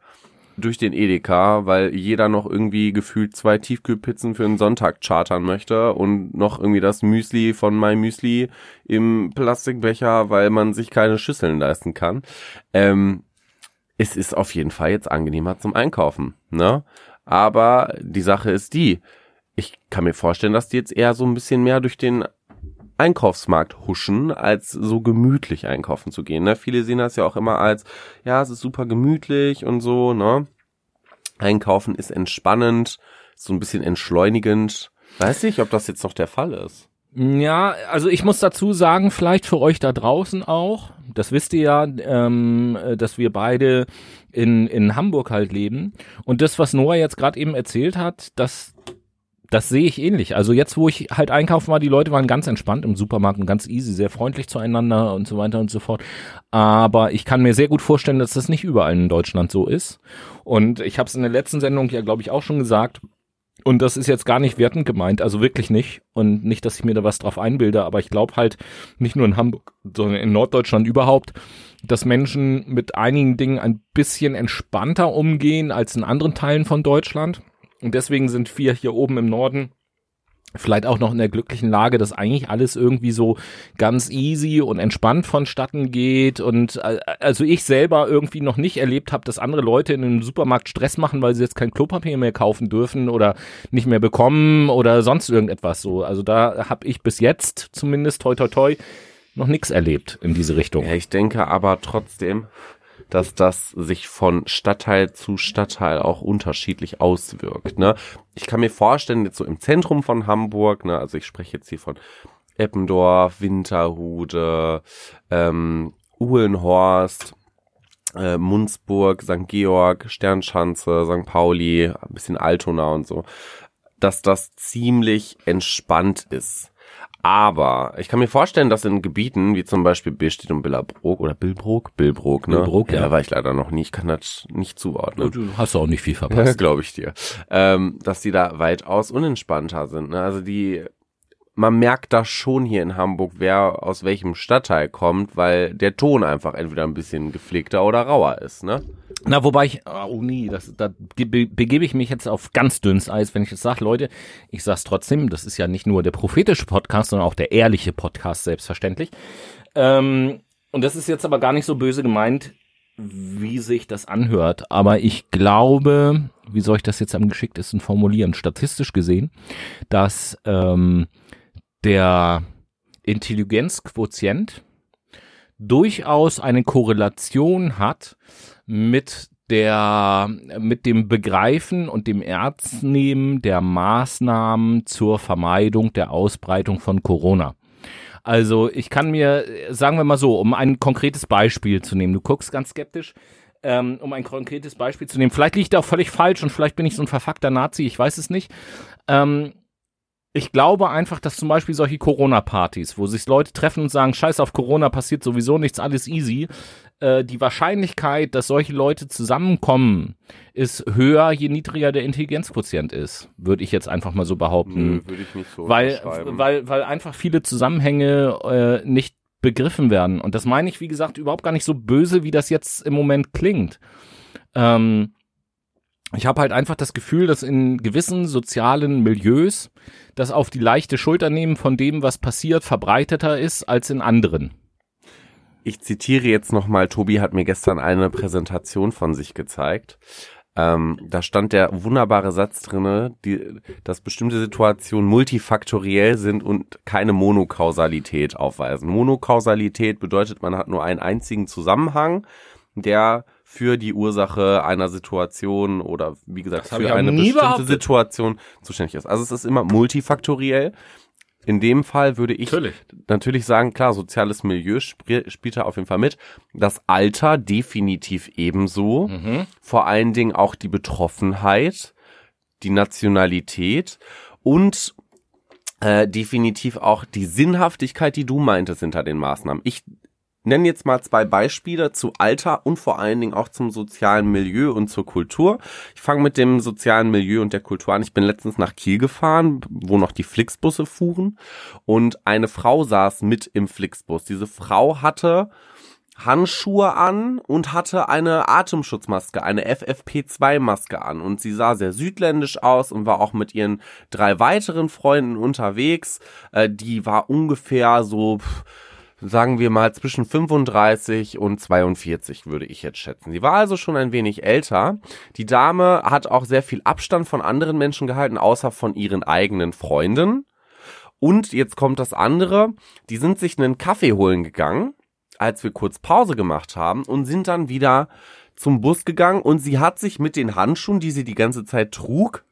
durch den Edeka, weil jeder noch irgendwie gefühlt zwei Tiefkühlpizzen für einen Sonntag chartern möchte und noch irgendwie das Müsli von My Müsli im Plastikbecher, weil man sich keine Schüsseln leisten kann. Ähm, es ist auf jeden Fall jetzt angenehmer zum Einkaufen, ne? Aber die Sache ist die, ich kann mir vorstellen, dass die jetzt eher so ein bisschen mehr durch den Einkaufsmarkt huschen, als so gemütlich einkaufen zu gehen. Ne? Viele sehen das ja auch immer als, ja, es ist super gemütlich und so, ne? Einkaufen ist entspannend, so ein bisschen entschleunigend. Weiß nicht, ob das jetzt noch der Fall ist. Ja, also ich muss dazu sagen, vielleicht für euch da draußen auch, das wisst ihr ja, ähm, äh, dass wir beide in, in Hamburg halt leben. Und das, was Noah jetzt gerade eben erzählt hat, das, das sehe ich ähnlich. Also jetzt, wo ich halt einkaufen war, die Leute waren ganz entspannt im Supermarkt und ganz easy, sehr freundlich zueinander und so weiter und so fort. Aber ich kann mir sehr gut vorstellen, dass das nicht überall in Deutschland so ist. Und ich habe es in der letzten Sendung ja, glaube ich, auch schon gesagt. Und das ist jetzt gar nicht wertend gemeint, also wirklich nicht. Und nicht, dass ich mir da was drauf einbilde, aber ich glaube halt nicht nur in Hamburg, sondern in Norddeutschland überhaupt, dass Menschen mit einigen Dingen ein bisschen entspannter umgehen als in anderen Teilen von Deutschland. Und deswegen sind wir hier oben im Norden vielleicht auch noch in der glücklichen Lage, dass eigentlich alles irgendwie so ganz easy und entspannt vonstatten geht und äh, also ich selber irgendwie noch nicht erlebt habe, dass andere Leute in einem Supermarkt Stress machen, weil sie jetzt kein Klopapier mehr kaufen dürfen oder nicht mehr bekommen oder sonst irgendetwas so. Also da habe ich bis jetzt zumindest toi toi toi noch nichts erlebt in diese Richtung. Ja, ich denke aber trotzdem, dass das sich von Stadtteil zu Stadtteil auch unterschiedlich auswirkt. Ne? Ich kann mir vorstellen, jetzt so im Zentrum von Hamburg, ne, also ich spreche jetzt hier von Eppendorf, Winterhude, ähm, Uhlenhorst, äh, Munzburg, St. Georg, Sternschanze, St. Pauli, ein bisschen Altona und so, dass das ziemlich entspannt ist. Aber ich kann mir vorstellen, dass in Gebieten wie zum Beispiel Billstedt und Billerbrook oder Billbrook, Billbrook, ne? Billbrook, ja. Da war ich leider noch nie, ich kann das nicht zuordnen. Du hast auch nicht viel Ja, verpasst. glaube ich dir. Ähm, dass die da weitaus unentspannter sind. Ne? Also die, man merkt das schon hier in Hamburg, wer aus welchem Stadtteil kommt, weil der Ton einfach entweder ein bisschen gepflegter oder rauer ist. Ne? Na, wobei ich, oh nee, das, da be begebe ich mich jetzt auf ganz dünnes Eis, wenn ich jetzt sage, Leute, ich sag's trotzdem, das ist ja nicht nur der prophetische Podcast, sondern auch der ehrliche Podcast, selbstverständlich. Ähm, und das ist jetzt aber gar nicht so böse gemeint, wie sich das anhört. Aber ich glaube, wie soll ich das jetzt am geschicktesten formulieren, statistisch gesehen, dass ähm, der Intelligenzquotient durchaus eine Korrelation hat mit der, mit dem Begreifen und dem Ernstnehmen der Maßnahmen zur Vermeidung der Ausbreitung von Corona. Also ich kann mir, sagen wir mal so, um ein konkretes Beispiel zu nehmen, du guckst ganz skeptisch, ähm, um ein konkretes Beispiel zu nehmen, vielleicht liegt er auch völlig falsch und vielleicht bin ich so ein verfuckter Nazi, ich weiß es nicht. Ähm, ich glaube einfach, dass zum Beispiel solche Corona-Partys, wo sich Leute treffen und sagen, scheiß auf Corona, passiert sowieso nichts, alles easy, äh, die Wahrscheinlichkeit, dass solche Leute zusammenkommen, ist höher, je niedriger der Intelligenzquotient ist, würde ich jetzt einfach mal so behaupten. würde ich nicht so weil, weil, weil einfach viele Zusammenhänge äh, nicht begriffen werden. Und das meine ich, wie gesagt, überhaupt gar nicht so böse, wie das jetzt im Moment klingt. Ähm, ich habe halt einfach das Gefühl, dass in gewissen sozialen Milieus das auf die leichte Schulter nehmen von dem, was passiert, verbreiteter ist als in anderen. Ich zitiere jetzt nochmal, Tobi hat mir gestern eine Präsentation von sich gezeigt. Ähm, da stand der wunderbare Satz drinne, die, dass bestimmte Situationen multifaktoriell sind und keine Monokausalität aufweisen. Monokausalität bedeutet, man hat nur einen einzigen Zusammenhang, der für die Ursache einer Situation oder wie gesagt für eine bestimmte behauptet. Situation zuständig ist. Also es ist immer multifaktoriell. In dem Fall würde ich natürlich, natürlich sagen, klar, soziales Milieu sp spielt da auf jeden Fall mit. Das Alter definitiv ebenso. Mhm. Vor allen Dingen auch die Betroffenheit, die Nationalität und äh, definitiv auch die Sinnhaftigkeit, die du meintest hinter den Maßnahmen. Ich nenne jetzt mal zwei Beispiele zu Alter und vor allen Dingen auch zum sozialen Milieu und zur Kultur. Ich fange mit dem sozialen Milieu und der Kultur an. Ich bin letztens nach Kiel gefahren, wo noch die Flixbusse fuhren und eine Frau saß mit im Flixbus. Diese Frau hatte Handschuhe an und hatte eine Atemschutzmaske, eine FFP2-Maske an. Und sie sah sehr südländisch aus und war auch mit ihren drei weiteren Freunden unterwegs. Äh, die war ungefähr so sagen wir mal zwischen 35 und 42 würde ich jetzt schätzen. Sie war also schon ein wenig älter. Die Dame hat auch sehr viel Abstand von anderen Menschen gehalten, außer von ihren eigenen Freunden. Und jetzt kommt das andere. Die sind sich einen Kaffee holen gegangen, als wir kurz Pause gemacht haben und sind dann wieder zum Bus gegangen und sie hat sich mit den Handschuhen, die sie die ganze Zeit trug,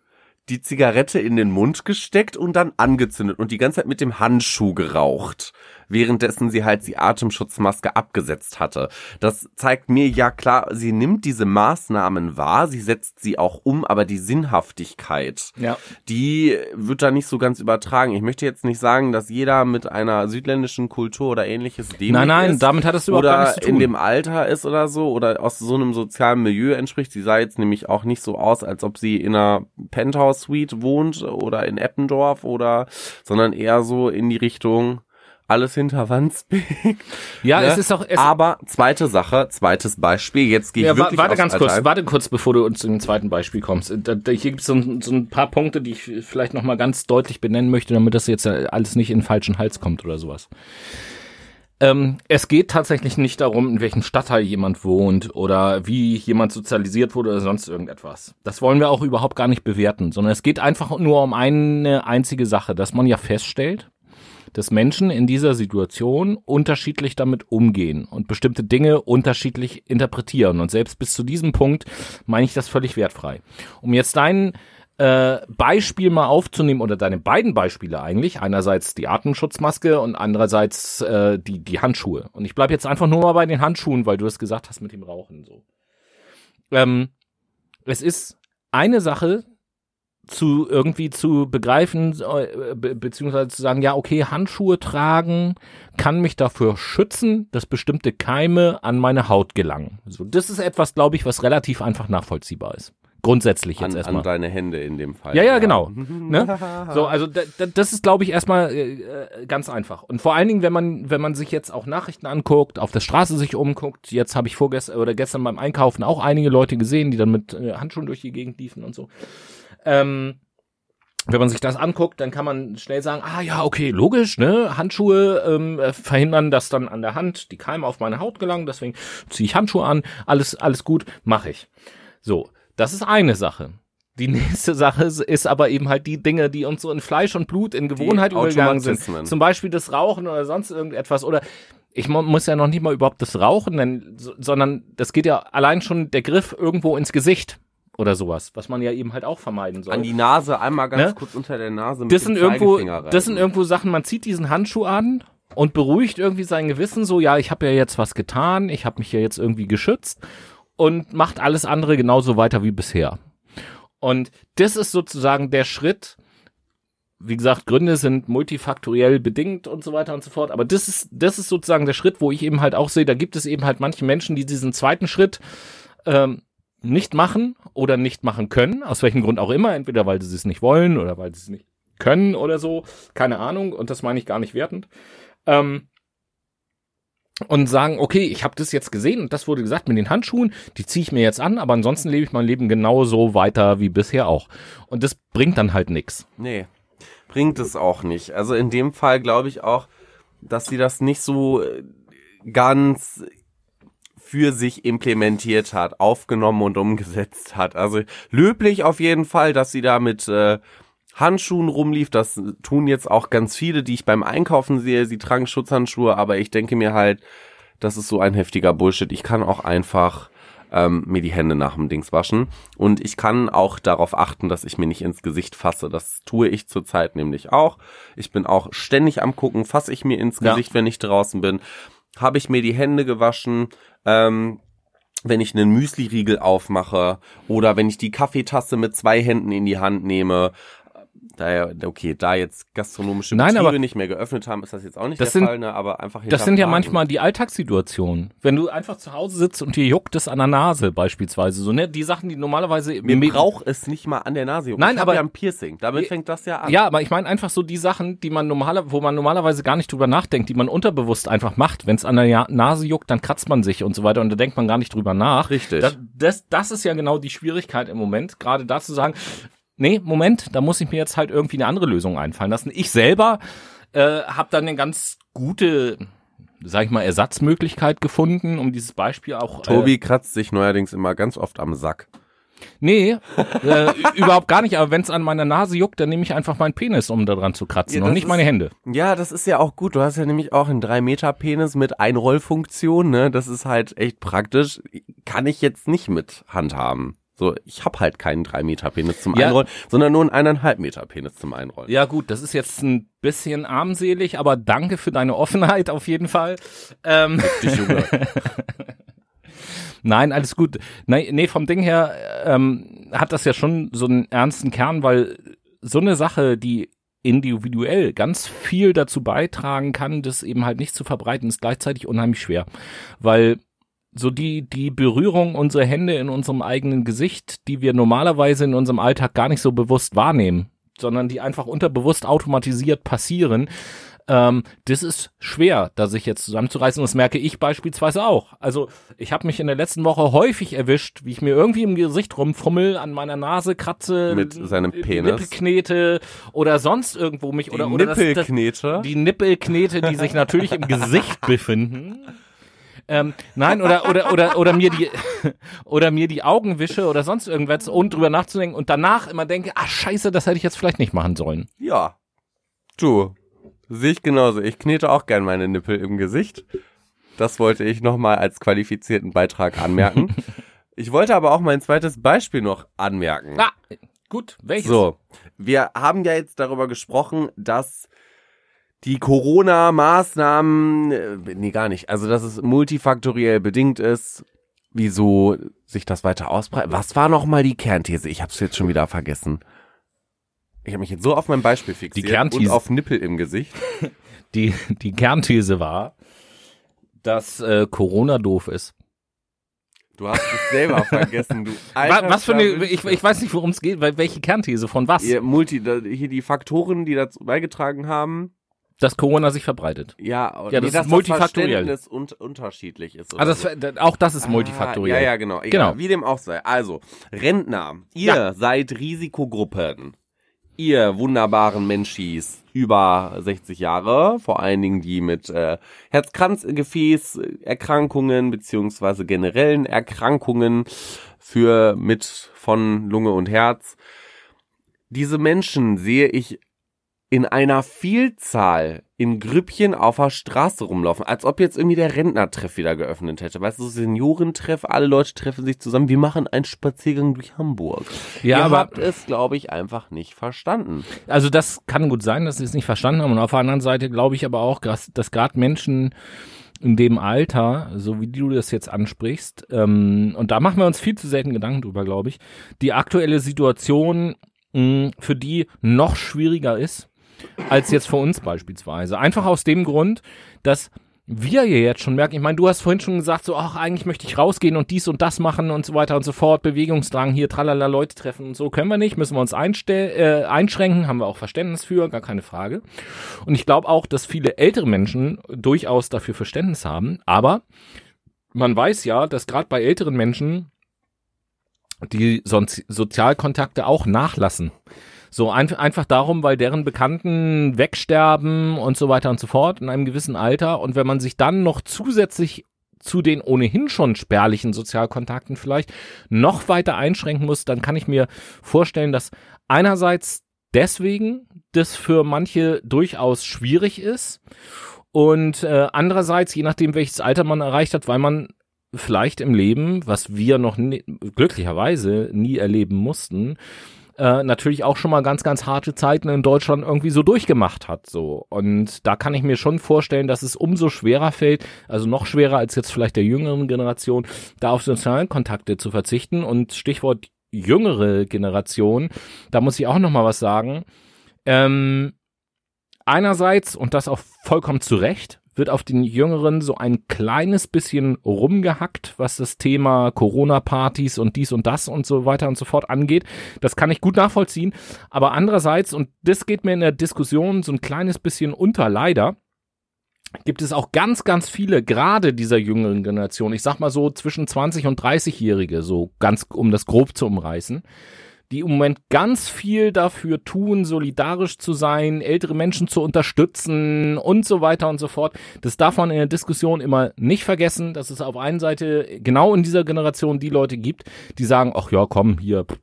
die Zigarette in den Mund gesteckt und dann angezündet und die ganze Zeit mit dem Handschuh geraucht währenddessen sie halt die Atemschutzmaske abgesetzt hatte. Das zeigt mir ja klar, sie nimmt diese Maßnahmen wahr, sie setzt sie auch um, aber die Sinnhaftigkeit, ja. die wird da nicht so ganz übertragen. Ich möchte jetzt nicht sagen, dass jeder mit einer südländischen Kultur oder ähnliches dämlich Nein, nein, ist, damit hat es überhaupt gar nichts zu tun. in dem Alter ist oder so oder aus so einem sozialen Milieu entspricht. Sie sah jetzt nämlich auch nicht so aus, als ob sie in einer Penthouse Suite wohnt oder in Eppendorf oder, sondern eher so in die Richtung, alles hinter Wandsbek. Ja, ne? es ist auch. Es Aber zweite Sache, zweites Beispiel. Jetzt gehe ich ja, wirklich Warte ganz kurz, warte kurz, bevor du uns zum zweiten Beispiel kommst. Da, da, hier gibt es so, so, ein paar Punkte, die ich vielleicht noch mal ganz deutlich benennen möchte, damit das jetzt alles nicht in den falschen Hals kommt oder sowas. Ähm, es geht tatsächlich nicht darum, in welchem Stadtteil jemand wohnt oder wie jemand sozialisiert wurde oder sonst irgendetwas. Das wollen wir auch überhaupt gar nicht bewerten, sondern es geht einfach nur um eine einzige Sache, dass man ja feststellt, dass Menschen in dieser Situation unterschiedlich damit umgehen und bestimmte Dinge unterschiedlich interpretieren. Und selbst bis zu diesem Punkt meine ich das völlig wertfrei. Um jetzt dein äh, Beispiel mal aufzunehmen oder deine beiden Beispiele eigentlich, einerseits die Atemschutzmaske und andererseits äh, die, die Handschuhe. Und ich bleibe jetzt einfach nur mal bei den Handschuhen, weil du es gesagt hast mit dem Rauchen so. Ähm, es ist eine Sache, zu irgendwie zu begreifen, äh, be beziehungsweise zu sagen, ja, okay, Handschuhe tragen kann mich dafür schützen, dass bestimmte Keime an meine Haut gelangen. So, das ist etwas, glaube ich, was relativ einfach nachvollziehbar ist. Grundsätzlich jetzt an, erstmal. An deine Hände in dem Fall. Ja, ja, genau. ne? So, also das ist, glaube ich, erstmal äh, ganz einfach. Und vor allen Dingen, wenn man, wenn man sich jetzt auch Nachrichten anguckt, auf der Straße sich umguckt, jetzt habe ich vorgestern oder gestern beim Einkaufen auch einige Leute gesehen, die dann mit äh, Handschuhen durch die Gegend liefen und so. Ähm, wenn man sich das anguckt, dann kann man schnell sagen, ah ja, okay, logisch, ne? Handschuhe ähm, äh, verhindern, dass dann an der Hand die Keime auf meine Haut gelangen, deswegen ziehe ich Handschuhe an, alles, alles gut, mache ich. So, das ist eine Sache. Die nächste Sache ist aber eben halt die Dinge, die uns so in Fleisch und Blut, in Gewohnheit übergegangen sind. Zum Beispiel das Rauchen oder sonst irgendetwas oder ich muss ja noch nicht mal überhaupt das Rauchen nennen, sondern das geht ja allein schon der Griff irgendwo ins Gesicht oder sowas, was man ja eben halt auch vermeiden soll. An die Nase, einmal ganz ne? kurz unter der Nase mit das sind irgendwo, Das sind irgendwo Sachen, man zieht diesen Handschuh an und beruhigt irgendwie sein Gewissen so, ja, ich habe ja jetzt was getan, ich habe mich ja jetzt irgendwie geschützt und macht alles andere genauso weiter wie bisher. Und das ist sozusagen der Schritt, wie gesagt, Gründe sind multifaktoriell bedingt und so weiter und so fort. Aber das ist, das ist sozusagen der Schritt, wo ich eben halt auch sehe, da gibt es eben halt manche Menschen, die diesen zweiten Schritt ähm, nicht machen oder nicht machen können, aus welchem Grund auch immer, entweder weil sie es nicht wollen oder weil sie es nicht können oder so, keine Ahnung, und das meine ich gar nicht wertend. Ähm, und sagen, okay, ich habe das jetzt gesehen und das wurde gesagt mit den Handschuhen, die ziehe ich mir jetzt an, aber ansonsten lebe ich mein Leben genauso weiter wie bisher auch. Und das bringt dann halt nix. Nee, bringt es auch nicht. Also in dem Fall glaube ich auch, dass sie das nicht so äh, ganz für sich implementiert hat, aufgenommen und umgesetzt hat. Also löblich auf jeden Fall, dass sie da mit äh, Handschuhen rumlief. Das tun jetzt auch ganz viele, die ich beim Einkaufen sehe. Sie tragen Schutzhandschuhe, aber ich denke mir halt, das ist so ein heftiger Bullshit. Ich kann auch einfach ähm, mir die Hände nach dem Dings waschen. Und ich kann auch darauf achten, dass ich mir nicht ins Gesicht fasse. Das tue ich zurzeit nämlich auch. Ich bin auch ständig am gucken, fasse ich mir ins Gesicht, ja. wenn ich draußen bin. Habe ich mir die Hände gewaschen. Ähm, wenn ich einen Müsli-Riegel aufmache oder wenn ich die Kaffeetasse mit zwei Händen in die Hand nehme, da okay, da jetzt gastronomische Nein, Betriebe nicht mehr geöffnet haben, ist das jetzt auch nicht das der sind, Fall, ne? aber einfach Das sind ja manchmal die Alltagssituationen. Wenn du einfach zu Hause sitzt und dir juckt es an der Nase beispielsweise, so ne, die Sachen, die normalerweise Mir braucht es nicht mal an der Nase jucken. Nein, ich aber- ja ein Piercing, damit fängt das ja an. Ja, aber ich meine einfach so die Sachen, die man normaler, wo man normalerweise gar nicht drüber nachdenkt, die man unterbewusst einfach macht. Wenn es an der Ja- Nase juckt, dann kratzt man sich und so weiter und da denkt man gar nicht drüber nach. Richtig. Das, das, das ist ja genau die Schwierigkeit im Moment, gerade da zu sagen, nee, Moment, da muss ich mir jetzt halt irgendwie eine andere Lösung einfallen lassen. Ich selber äh, habe dann eine ganz gute, sag ich mal, Ersatzmöglichkeit gefunden, um dieses Beispiel auch. Tobi kratzt sich neuerdings immer ganz oft am Sack. Äh, nee, äh, überhaupt gar nicht. Aber wenn es an meiner Nase juckt, dann nehme ich einfach meinen Penis, um da dran zu kratzen Ja, und nicht ist- meine Hände. Ja, das ist ja auch gut. Du hast ja nämlich auch einen 3 Meter Penis mit Einrollfunktion, ne? Das ist halt echt praktisch. Kann ich jetzt nicht mit handhaben. So, ich hab halt keinen 3 Meter Penis zum Ja. Einrollen, sondern nur einen eineinhalb Meter Penis zum Einrollen. Ja gut, das ist jetzt ein bisschen armselig, aber danke für deine Offenheit auf jeden Fall. Ähm, Dich, Junge. nein, alles gut. Nee, nee vom Ding her ähm, hat das ja schon so einen ernsten Kern, weil so eine Sache, die individuell ganz viel dazu beitragen kann, das eben halt nicht zu verbreiten, ist gleichzeitig unheimlich schwer. Weil so die, die Berührung unserer Hände in unserem eigenen Gesicht, die wir normalerweise in unserem Alltag gar nicht so bewusst wahrnehmen, sondern die einfach unterbewusst automatisiert passieren, ähm, das ist schwer, da sich jetzt zusammenzureißen. Das merke ich beispielsweise auch. Also ich habe mich in der letzten Woche häufig erwischt, wie ich mir irgendwie im Gesicht rumfummel, an meiner Nase kratze, Mit seinem die Penis. Nippel knete oder sonst irgendwo mich oder, oder das, das, Nippelknete. die Nippelknete, die sich natürlich im Gesicht befinden. Ähm, nein, oder, oder, oder, oder mir die, oder mir die Augen wische oder sonst irgendwas und drüber nachzudenken und danach immer denke, ah, scheiße, das hätte ich jetzt vielleicht nicht machen sollen. Ja. Du. Sehe ich genauso. Ich knete auch gern meine Nippel im Gesicht. Das wollte ich nochmal als qualifizierten Beitrag anmerken. Ich wollte aber auch mein zweites Beispiel noch anmerken. Ah, gut, welches? So, wir haben ja jetzt darüber gesprochen, dass die Corona-Maßnahmen, äh, nee, gar nicht, also dass es multifaktoriell bedingt ist, wieso sich das weiter ausbreitet. Was war nochmal die Kernthese? Ich hab's jetzt schon wieder vergessen. Ich habe mich jetzt so auf mein Beispiel fixiert Kernthese- und auf Nippel im Gesicht. Die, die Kernthese war, dass äh, Corona doof ist. Du hast es selber vergessen, du alter was für eine, ich, ich weiß nicht, worum es geht, weil welche Kernthese von was? Ihr Multi, hier die Faktoren, die dazu beigetragen haben, Dass Corona sich verbreitet. ja, Ja, das ist multifaktoriell. Das un unterschiedlich ist. Also so. das, auch das ist multifaktoriell. Ah, ja, ja, genau. Egal, Genau. Wie dem auch sei. Also, Rentner, ihr Ja. seid Risikogruppen. Ihr wunderbaren Menschis über 60 Jahre, vor allen Dingen die mit äh, Herz-Kranz-Gefäß-Erkrankungen beziehungsweise generellen Erkrankungen für mit von Lunge und Herz. Diese Menschen sehe ich in einer Vielzahl in Grüppchen auf der Straße rumlaufen, als ob jetzt irgendwie der Rentnertreff wieder geöffnet hätte. Weißt du, so Seniorentreff, alle Leute treffen sich zusammen, wir machen einen Spaziergang durch Hamburg. Ja, Ihr aber- habt es, glaube ich, einfach nicht verstanden. Also das kann gut sein, dass sie es nicht verstanden haben. Und auf der anderen Seite glaube ich aber auch, dass, dass gerade Menschen in dem Alter, so wie du das jetzt ansprichst, ähm, und da machen wir uns viel zu selten Gedanken drüber, glaube ich, die aktuelle Situation mh, für die noch schwieriger ist als jetzt für uns beispielsweise. Einfach aus dem Grund, dass wir ja jetzt schon merken, ich meine, du hast vorhin schon gesagt, so, ach, eigentlich möchte ich rausgehen und dies und das machen und so weiter und so fort, Bewegungsdrang hier, tralala, Leute treffen und so, können wir nicht, müssen wir uns äh, einschränken, haben wir auch Verständnis für, gar keine Frage. Und ich glaube auch, dass viele ältere Menschen durchaus dafür Verständnis haben, aber man weiß ja, dass gerade bei älteren Menschen die Sozi Sozialkontakte auch nachlassen. So ein, einfach darum, weil deren Bekannten wegsterben und so weiter und so fort in einem gewissen Alter. Und wenn man sich dann noch zusätzlich zu den ohnehin schon spärlichen Sozialkontakten vielleicht noch weiter einschränken muss, dann kann ich mir vorstellen, dass einerseits deswegen das für manche durchaus schwierig ist und äh, andererseits, je nachdem welches Alter man erreicht hat, weil man vielleicht im Leben, was wir noch nie, glücklicherweise nie erleben mussten, äh, natürlich auch schon mal ganz, ganz harte Zeiten in Deutschland irgendwie so durchgemacht hat. So. Und da kann ich mir schon vorstellen, dass es umso schwerer fällt, also noch schwerer als jetzt vielleicht der jüngeren Generation, da auf sozialen Kontakte zu verzichten. Und Stichwort jüngere Generation, da muss ich auch noch mal was sagen. Ähm, einerseits, und das auch vollkommen zu Recht, wird auf den Jüngeren so ein kleines bisschen rumgehackt, was das Thema Corona-Partys und dies und das und so weiter und so fort angeht. Das kann ich gut nachvollziehen. Aber andererseits, und das geht mir in der Diskussion so ein kleines bisschen unter, leider, gibt es auch ganz, ganz viele, gerade dieser jüngeren Generation, ich sag mal so zwischen 20 und 30-Jährige, so ganz, um das grob zu umreißen, die im Moment ganz viel dafür tun, solidarisch zu sein, ältere Menschen zu unterstützen und so weiter und so fort. Das darf man in der Diskussion immer nicht vergessen, dass es auf einen Seite genau in dieser Generation die Leute gibt, die sagen, ach ja, komm, hier, pff,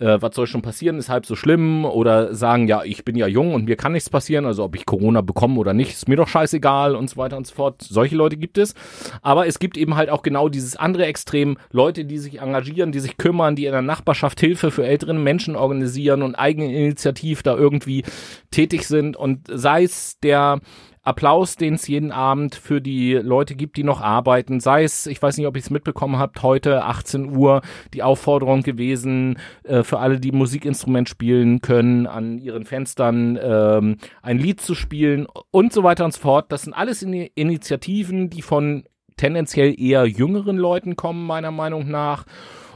äh, was soll schon passieren, ist halb so schlimm oder sagen, ja, ich bin ja jung und mir kann nichts passieren, also ob ich Corona bekomme oder nicht, ist mir doch scheißegal und so weiter und so fort. Solche Leute gibt es. Aber es gibt eben halt auch genau dieses andere Extrem, Leute, die sich engagieren, die sich kümmern, die in der Nachbarschaft Hilfe für ältere Menschen organisieren und eigeninitiativ da irgendwie tätig sind und sei es der Applaus, den es jeden Abend für die Leute gibt, die noch arbeiten. Sei es, ich weiß nicht, ob ihr es mitbekommen habt, heute 18 Uhr die Aufforderung gewesen, äh, für alle, die Musikinstrument spielen können, an ihren Fenstern ähm, ein Lied zu spielen und so weiter und so fort. Das sind alles In Initiativen, die von tendenziell eher jüngeren Leuten kommen, meiner Meinung nach.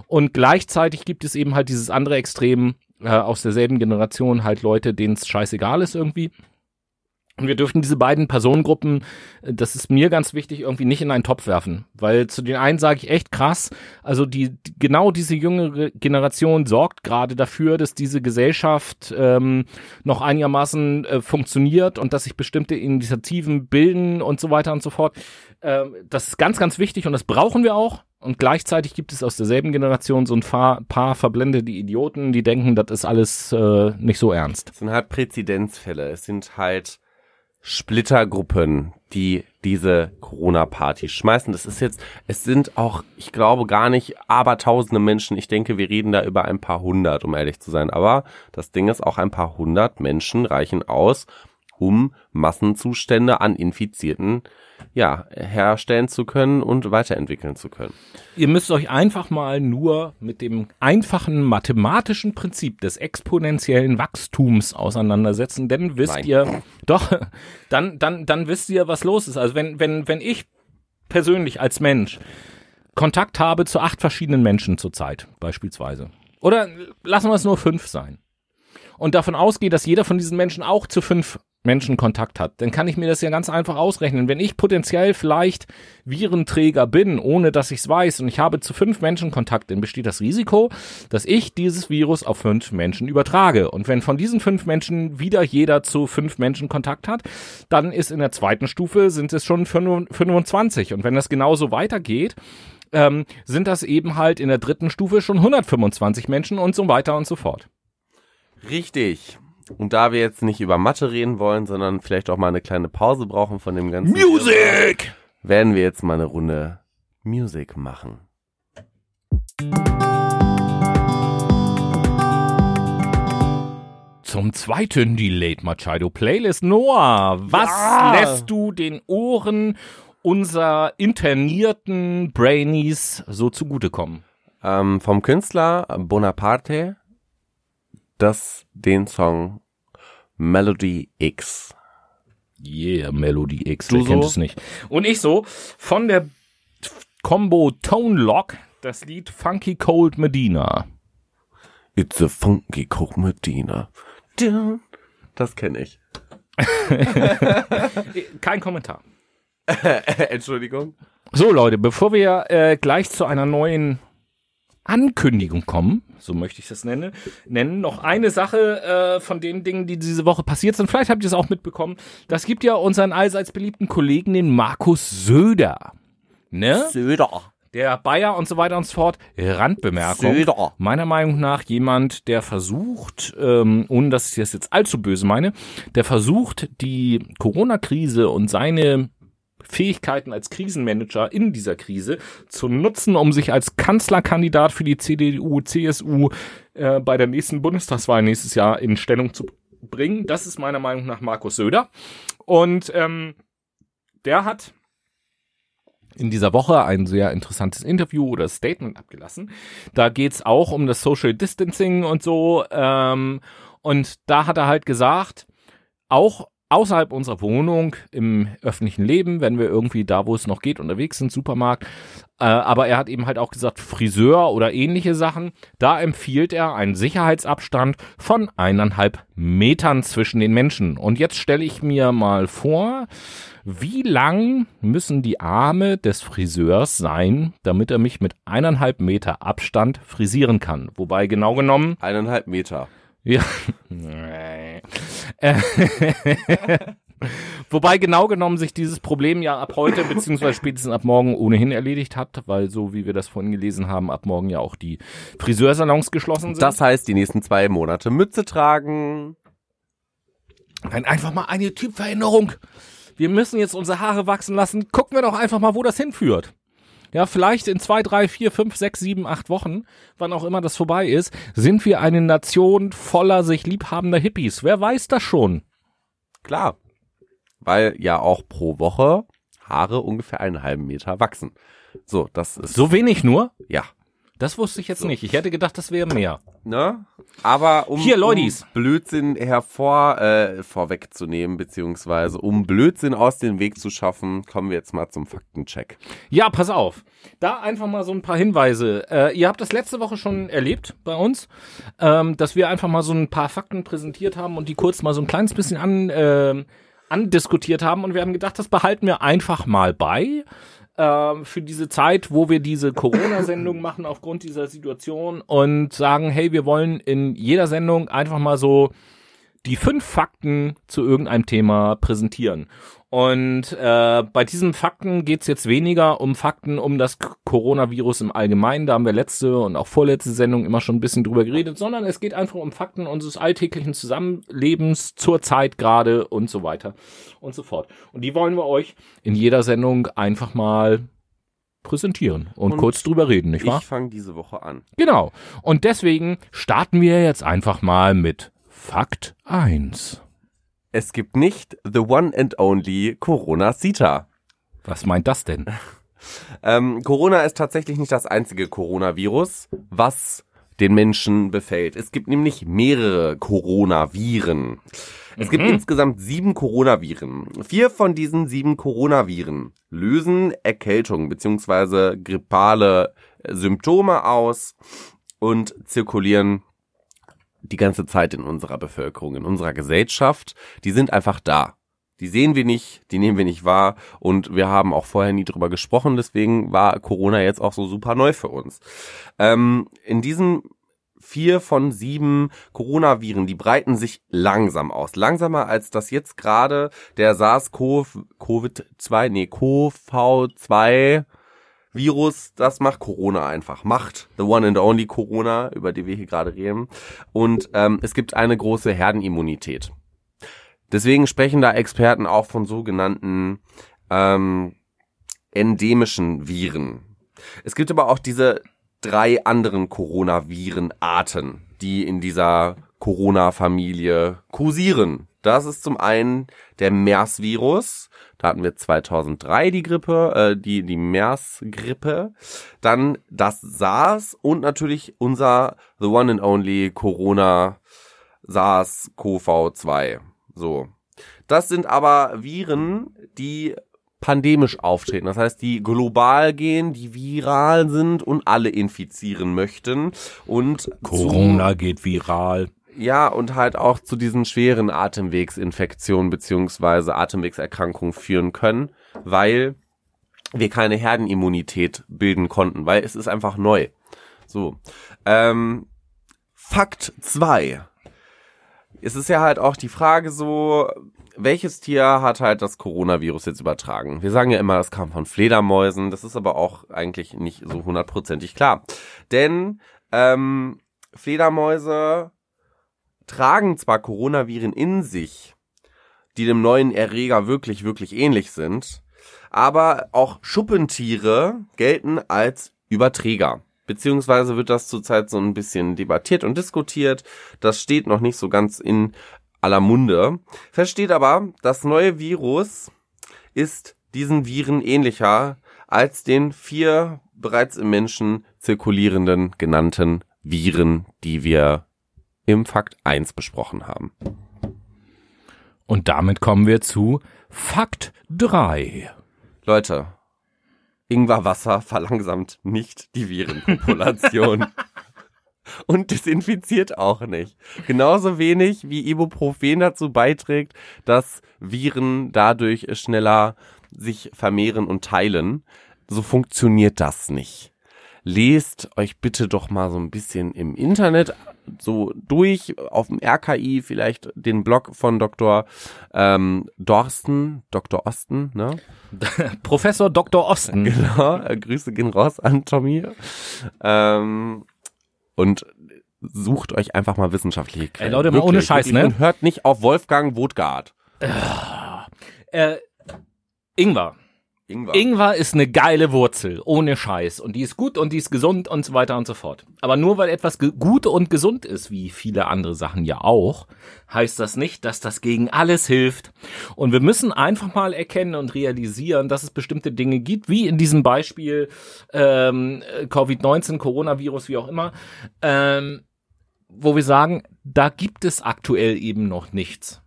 Und gleichzeitig gibt es eben halt dieses andere Extrem äh, aus derselben Generation, halt Leute, denen es scheißegal ist irgendwie. Und wir dürften diese beiden Personengruppen, äh, das ist mir ganz wichtig, irgendwie nicht in einen Topf werfen. Weil zu den einen sage ich echt krass, also die, genau diese jüngere Generation sorgt gerade dafür, dass diese Gesellschaft ähm, noch einigermaßen äh, funktioniert und dass sich bestimmte Initiativen bilden und so weiter und so fort. Ähm, das ist ganz, ganz wichtig und das brauchen wir auch. Und gleichzeitig gibt es aus derselben Generation so ein paar, paar verblendete Idioten, die denken, das ist alles äh, nicht so ernst. Es sind halt Präzedenzfälle. Es sind halt Splittergruppen, die diese Corona-Party schmeißen. Das ist jetzt, es sind auch, ich glaube gar nicht abertausende Menschen. Ich denke, wir reden da über ein paar hundert, um ehrlich zu sein. Aber das Ding ist, auch ein paar hundert Menschen reichen aus, um Massenzustände an Infizierten ja, herstellen zu können und weiterentwickeln zu können. Ihr müsst euch einfach mal nur mit dem einfachen mathematischen Prinzip des exponentiellen Wachstums auseinandersetzen, denn wisst Nein. ihr, doch, dann, dann, dann wisst ihr, was los ist. Also wenn, wenn, wenn ich persönlich als Mensch Kontakt habe zu acht verschiedenen Menschen zurzeit, beispielsweise, oder lassen wir es nur fünf sein, und davon ausgehe, dass jeder von diesen Menschen auch zu fünf Menschen Kontakt hat, dann kann ich mir das ja ganz einfach ausrechnen. Wenn ich potenziell vielleicht Virenträger bin, ohne dass ich es weiß, und ich habe zu fünf Menschen Kontakt, dann besteht das Risiko, dass ich dieses Virus auf fünf Menschen übertrage. Und wenn von diesen fünf Menschen wieder jeder zu fünf Menschen Kontakt hat, dann ist in der zweiten Stufe sind es schon 25. Und wenn das genauso weitergeht, ähm, sind das eben halt in der dritten Stufe schon 125 Menschen und so weiter und so fort. Richtig. Und da wir jetzt nicht über Mathe reden wollen, sondern vielleicht auch mal eine kleine Pause brauchen von dem ganzen Music! werden wir jetzt mal eine Runde Music machen. Zum zweiten die Late Machado Playlist. Noah, was Ja. lässt du den Ohren unserer internierten Brainies so zugutekommen? Ähm, vom Künstler Bonaparte das den Song Melody X. Yeah, Melody X, Du wer kennt so? es nicht. Und ich so, von der Combo Tone Lock, das Lied Funky Cold Medina. It's a funky cold Medina. Das kenne ich. Kein Kommentar. Entschuldigung. So Leute, bevor wir äh, gleich zu einer neuen Ankündigung kommen, so möchte ich das nennen, nennen noch eine Sache äh, von den Dingen, die diese Woche passiert sind. Vielleicht habt ihr es auch mitbekommen. Das gibt ja unseren allseits beliebten Kollegen, den Markus Söder. Ne? Söder. Der Bayer und so weiter und so fort. Randbemerkung. Söder. Meiner Meinung nach jemand, der versucht, ähm, ohne dass ich das jetzt allzu böse meine, der versucht, die Corona-Krise und seine Fähigkeiten als Krisenmanager in dieser Krise zu nutzen, um sich als Kanzlerkandidat für die CDU, CSU äh, bei der nächsten Bundestagswahl nächstes Jahr in Stellung zu bringen. Das ist meiner Meinung nach Markus Söder. Und ähm, der hat in dieser Woche ein sehr interessantes Interview oder Statement abgelassen. Da geht's auch um das Social Distancing und so. Ähm, und da hat er halt gesagt, auch außerhalb unserer Wohnung im öffentlichen Leben, wenn wir irgendwie da, wo es noch geht, unterwegs sind, Supermarkt. Äh, aber er hat eben halt auch gesagt, Friseur oder ähnliche Sachen. Da empfiehlt er einen Sicherheitsabstand von eineinhalb Metern zwischen den Menschen. Und jetzt stelle ich mir mal vor, wie lang müssen die Arme des Friseurs sein, damit er mich mit eineinhalb Meter Abstand frisieren kann? Wobei genau genommen, Eineinhalb Meter. ja, Nee. Wobei genau genommen sich dieses Problem ja ab heute beziehungsweise spätestens ab morgen ohnehin erledigt hat, weil so wie wir das vorhin gelesen haben, ab morgen ja auch die Friseursalons geschlossen sind. Das heißt, die nächsten zwei Monate Mütze tragen. Nein, einfach mal eine Typveränderung. Wir müssen jetzt unsere Haare wachsen lassen. Gucken wir doch einfach mal, wo das hinführt. Ja, vielleicht in zwei, drei, vier, fünf, sechs, sieben, acht Wochen, wann auch immer das vorbei ist, sind wir eine Nation voller sich liebhabender Hippies. Wer weiß das schon? Klar. Weil ja auch pro Woche Haare ungefähr einen halben Meter wachsen. So, das ist. So wenig nur? Ja. Das wusste ich jetzt nicht. Ich hätte gedacht, das wäre mehr. Ne? Aber um, Hier, um Blödsinn hervor äh, vorwegzunehmen, beziehungsweise um Blödsinn aus dem Weg zu schaffen, kommen wir jetzt mal zum Faktencheck. Ja, pass auf. Da einfach mal so ein paar Hinweise. Äh, ihr habt das letzte Woche schon erlebt bei uns, ähm, dass wir einfach mal so ein paar Fakten präsentiert haben und die kurz mal so ein kleines bisschen an, ähm, andiskutiert haben. Und wir haben gedacht, das behalten wir einfach mal bei ähm, für diese Zeit, wo wir diese Corona-Sendung machen aufgrund dieser Situation und sagen, hey, wir wollen in jeder Sendung einfach mal so die fünf Fakten zu irgendeinem Thema präsentieren. Und äh, bei diesen Fakten geht's jetzt weniger um Fakten um das Coronavirus im Allgemeinen. Da haben wir letzte und auch vorletzte Sendung immer schon ein bisschen drüber geredet, sondern es geht einfach um Fakten unseres alltäglichen Zusammenlebens zur Zeit gerade und so weiter und so fort. Und die wollen wir euch in jeder Sendung einfach mal präsentieren und, Und kurz drüber reden, nicht wahr? Ich fange diese Woche an. Genau. Und deswegen starten wir jetzt einfach mal mit Fakt 1. Es gibt nicht the one and only Corona Sita. Was meint das denn? Ähm, Corona ist tatsächlich nicht das einzige Coronavirus, was den Menschen befällt. Es gibt nämlich mehrere Coronaviren. Es gibt insgesamt sieben Coronaviren. Vier von diesen sieben Coronaviren lösen Erkältung beziehungsweise grippale Symptome aus und zirkulieren die ganze Zeit in unserer Bevölkerung, in unserer Gesellschaft. Die sind einfach da. Die sehen wir nicht, die nehmen wir nicht wahr und wir haben auch vorher nie drüber gesprochen, deswegen war Corona jetzt auch so super neu für uns. Ähm, in diesen vier von sieben Coronaviren, die breiten sich langsam aus. Langsamer als das jetzt gerade der SARS-CoV-2, nee, CoV2 Virus, das macht Corona einfach. Macht the one and only Corona, über die wir hier gerade reden. Und ähm, es gibt eine große Herdenimmunität. Deswegen sprechen da Experten auch von sogenannten ähm, endemischen Viren. Es gibt aber auch diese drei anderen Coronavirenarten, die in dieser Corona-Familie kursieren. Das ist zum einen der MERS-Virus. Da hatten wir 2003 die Grippe, äh, die, die MERS-Grippe. Dann das SARS und natürlich unser The One and Only Corona SARS-CoV-2. So. Das sind aber Viren, die pandemisch auftreten. Das heißt, die global gehen, die viral sind und alle infizieren möchten. Und Corona geht viral. Ja, und halt auch zu diesen schweren Atemwegsinfektionen beziehungsweise Atemwegserkrankungen führen können, weil wir keine Herdenimmunität bilden konnten, weil es ist einfach neu. So. Ähm, Fakt zwei. Es ist ja halt auch die Frage so, welches Tier hat halt das Coronavirus jetzt übertragen? Wir sagen ja immer, es kam von Fledermäusen, das ist aber auch eigentlich nicht so hundertprozentig klar. Denn ähm, Fledermäuse tragen zwar Coronaviren in sich, die dem neuen Erreger wirklich, wirklich ähnlich sind, aber auch Schuppentiere gelten als Überträger. Beziehungsweise wird das zurzeit so ein bisschen debattiert und diskutiert. Das steht noch nicht so ganz in aller Munde. Versteht aber, das neue Virus ist diesen Viren ähnlicher als den vier bereits im Menschen zirkulierenden genannten Viren, die wir im Fakt 1 besprochen haben. Und damit kommen wir zu Fakt 3. Leute, Ingwerwasser verlangsamt nicht die Virenpopulation. Und desinfiziert auch nicht. Genauso wenig wie Ibuprofen dazu beiträgt, dass Viren dadurch schneller sich vermehren und teilen. So funktioniert das nicht. Lest euch bitte doch mal so ein bisschen im Internet so durch auf dem RKI vielleicht den Blog von Dr. Ähm, Dorsten, Dr. Osten, ne? Professor Dr. Osten. Genau, äh, Grüße gehen raus an Tommy. Ähm, und sucht euch einfach mal wissenschaftliche Quellen. Ey, Leute, mal ohne Scheiß, ne? Und hört nicht auf Wolfgang Wodgard. Äh, Ingwer. Ingwer. Ingwer ist eine geile Wurzel, ohne Scheiß. Und die ist gut und die ist gesund und so weiter und so fort. Aber nur weil etwas gut und gesund ist, wie viele andere Sachen ja auch, heißt das nicht, dass das gegen alles hilft. Und wir müssen einfach mal erkennen und realisieren, dass es bestimmte Dinge gibt, wie in diesem Beispiel ähm, Covid-19, Coronavirus, wie auch immer, ähm, wo wir sagen, da gibt es aktuell eben noch nichts.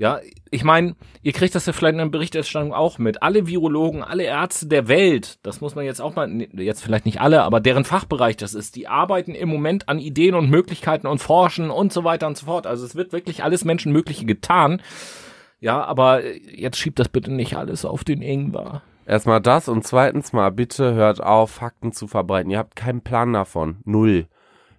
Ja, ich meine, ihr kriegt das ja vielleicht in der Berichterstattung auch mit. Alle Virologen, alle Ärzte der Welt, das muss man jetzt auch mal, jetzt vielleicht nicht alle, aber deren Fachbereich das ist, die arbeiten im Moment an Ideen und Möglichkeiten und forschen und so weiter und so fort. Also es wird wirklich alles Menschenmögliche getan. Ja, aber jetzt schiebt das bitte nicht alles auf den Ingwer. Erstmal das und zweitens mal bitte hört auf, Fakten zu verbreiten. Ihr habt keinen Plan davon. Null.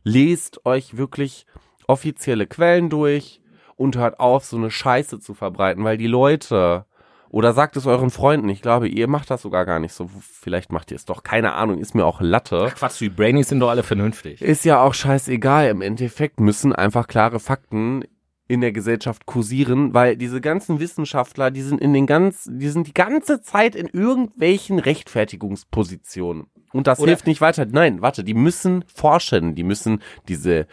Lest euch wirklich offizielle Quellen durch und hört auf, so eine Scheiße zu verbreiten, weil die Leute oder sagt es euren Freunden. Ich glaube, ihr macht das sogar gar nicht so. Vielleicht macht ihr es doch. Keine Ahnung, ist mir auch Latte. Ach Quatsch, die Brainies sind doch alle vernünftig. Ist ja auch scheißegal. Im Endeffekt müssen einfach klare Fakten in der Gesellschaft kursieren, weil diese ganzen Wissenschaftler, die sind in den ganz, die sind die ganze Zeit in irgendwelchen Rechtfertigungspositionen. Und das Oder hilft nicht weiter. Nein, warte, die müssen forschen, die müssen diese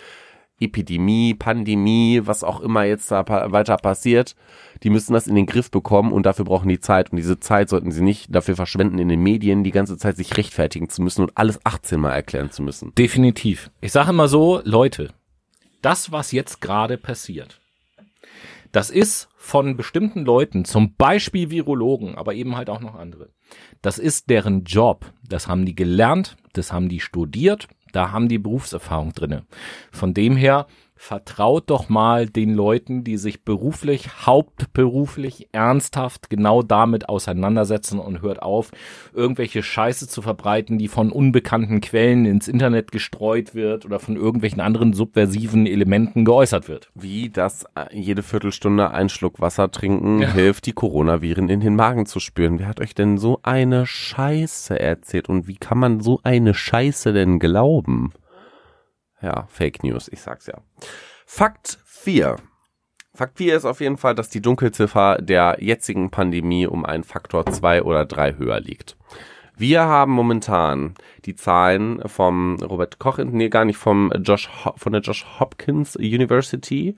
Epidemie, Pandemie, was auch immer jetzt da weiter passiert, die müssen das in den Griff bekommen und dafür brauchen die Zeit. Und diese Zeit sollten sie nicht dafür verschwenden, in den Medien die ganze Zeit sich rechtfertigen zu müssen und alles 18 Mal erklären zu müssen. Definitiv. Ich sage immer so, Leute, das, was jetzt gerade passiert, das ist von bestimmten Leuten, zum Beispiel Virologen, aber eben halt auch noch andere. Das ist deren Job. Das haben die gelernt, das haben die studiert, da haben die Berufserfahrung drinne. Von dem her vertraut doch mal den Leuten, die sich beruflich, hauptberuflich, ernsthaft genau damit auseinandersetzen und hört auf, irgendwelche Scheiße zu verbreiten, die von unbekannten Quellen ins Internet gestreut wird oder von irgendwelchen anderen subversiven Elementen geäußert wird. Wie das äh, jede Viertelstunde einen Schluck Wasser trinken ja. hilft, die Coronaviren in den Magen zu spüren. Wer hat euch denn so eine Scheiße erzählt und wie kann man so eine Scheiße denn glauben? Ja, Fake News, ich sag's ja. Fakt 4. Fakt 4 ist auf jeden Fall, dass die Dunkelziffer der jetzigen Pandemie um einen Faktor 2 oder 3 höher liegt. Wir haben momentan die Zahlen vom Robert Koch, nee, gar nicht vom Josh, von der Josh Hopkins University.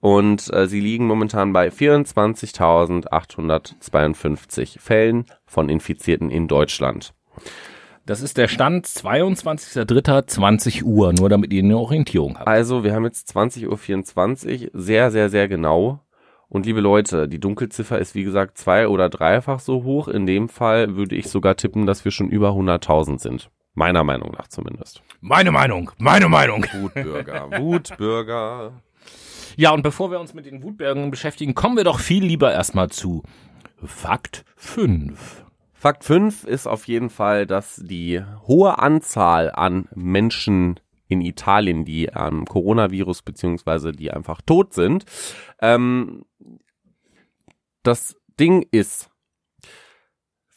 Und äh, sie liegen momentan bei 24.852 Fällen von Infizierten in Deutschland. Das ist der Stand 22.03.20 Uhr, nur damit ihr eine Orientierung habt. Also, wir haben jetzt 20.24 Uhr, sehr, sehr, sehr genau. Und liebe Leute, die Dunkelziffer ist wie gesagt zwei- oder dreifach so hoch. In dem Fall würde ich sogar tippen, dass wir schon über 100.000 sind. Meiner Meinung nach zumindest. Meine Meinung, meine Meinung. Wutbürger, Wutbürger. Ja, und bevor wir uns mit den Wutbürgern beschäftigen, kommen wir doch viel lieber erstmal zu Fakt 5. Fakt 5 ist auf jeden Fall, dass die hohe Anzahl an Menschen in Italien, die am Coronavirus beziehungsweise die einfach tot sind, ähm, das Ding ist,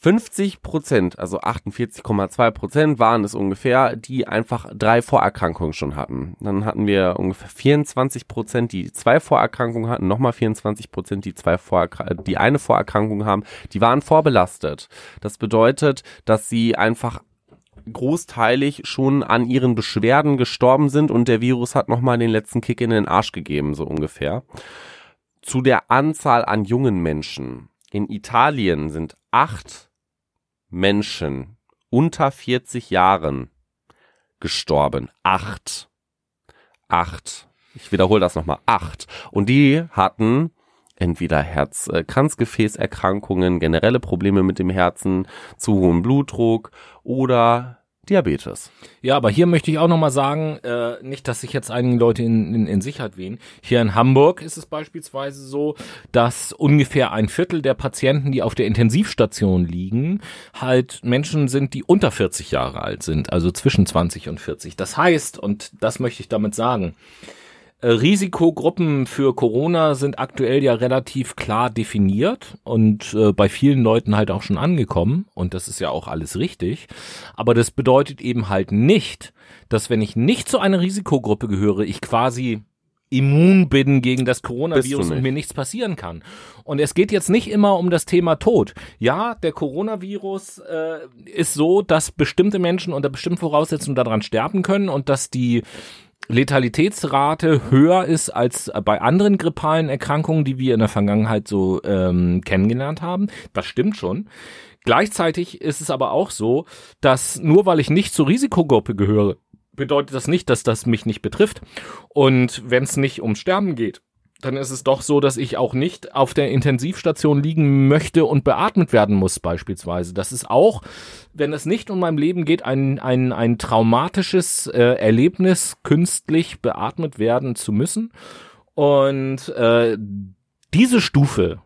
50 Prozent, also 48,2 Prozent waren es ungefähr, die einfach drei Vorerkrankungen schon hatten. Dann hatten wir ungefähr 24 Prozent, die zwei Vorerkrankungen hatten, nochmal 24 Prozent, die zwei Vorerkrank die eine Vorerkrankung haben. Die waren vorbelastet. Das bedeutet, dass sie einfach großteilig schon an ihren Beschwerden gestorben sind und der Virus hat nochmal den letzten Kick in den Arsch gegeben, so ungefähr. Zu der Anzahl an jungen Menschen. In Italien sind acht Menschen unter 40 Jahren gestorben. Acht. Acht. Ich wiederhole das nochmal. Acht. Und die hatten entweder Herz-Kranzgefäßerkrankungen, generelle Probleme mit dem Herzen, zu hohem Blutdruck oder Diabetes. Ja, aber hier möchte ich auch nochmal sagen, äh, nicht, dass sich jetzt einige Leute in, in, in Sicherheit wehen. Hier in Hamburg ist es beispielsweise so, dass ungefähr ein Viertel der Patienten, die auf der Intensivstation liegen, halt Menschen sind, die unter 40 Jahre alt sind, also zwischen 20 und 40. Das heißt, und das möchte ich damit sagen, Risikogruppen für Corona sind aktuell ja relativ klar definiert und äh, bei vielen Leuten halt auch schon angekommen und das ist ja auch alles richtig. Aber das bedeutet eben halt nicht, dass wenn ich nicht zu einer Risikogruppe gehöre, ich quasi immun bin gegen das Coronavirus und mir nichts passieren kann. Und es geht jetzt nicht immer um das Thema Tod. Ja, der Coronavirus äh, ist so, dass bestimmte Menschen unter bestimmten Voraussetzungen daran sterben können und dass die Letalitätsrate höher ist als bei anderen grippalen Erkrankungen, die wir in der Vergangenheit so ähm, kennengelernt haben. Das stimmt schon. Gleichzeitig ist es aber auch so, dass nur weil ich nicht zur Risikogruppe gehöre, bedeutet das nicht, dass das mich nicht betrifft. Und wenn es nicht ums Sterben geht, dann ist es doch so, dass ich auch nicht auf der Intensivstation liegen möchte und beatmet werden muss beispielsweise. Das ist auch, wenn es nicht um mein Leben geht, ein, ein, ein traumatisches äh, Erlebnis, künstlich beatmet werden zu müssen. Und äh, diese Stufe,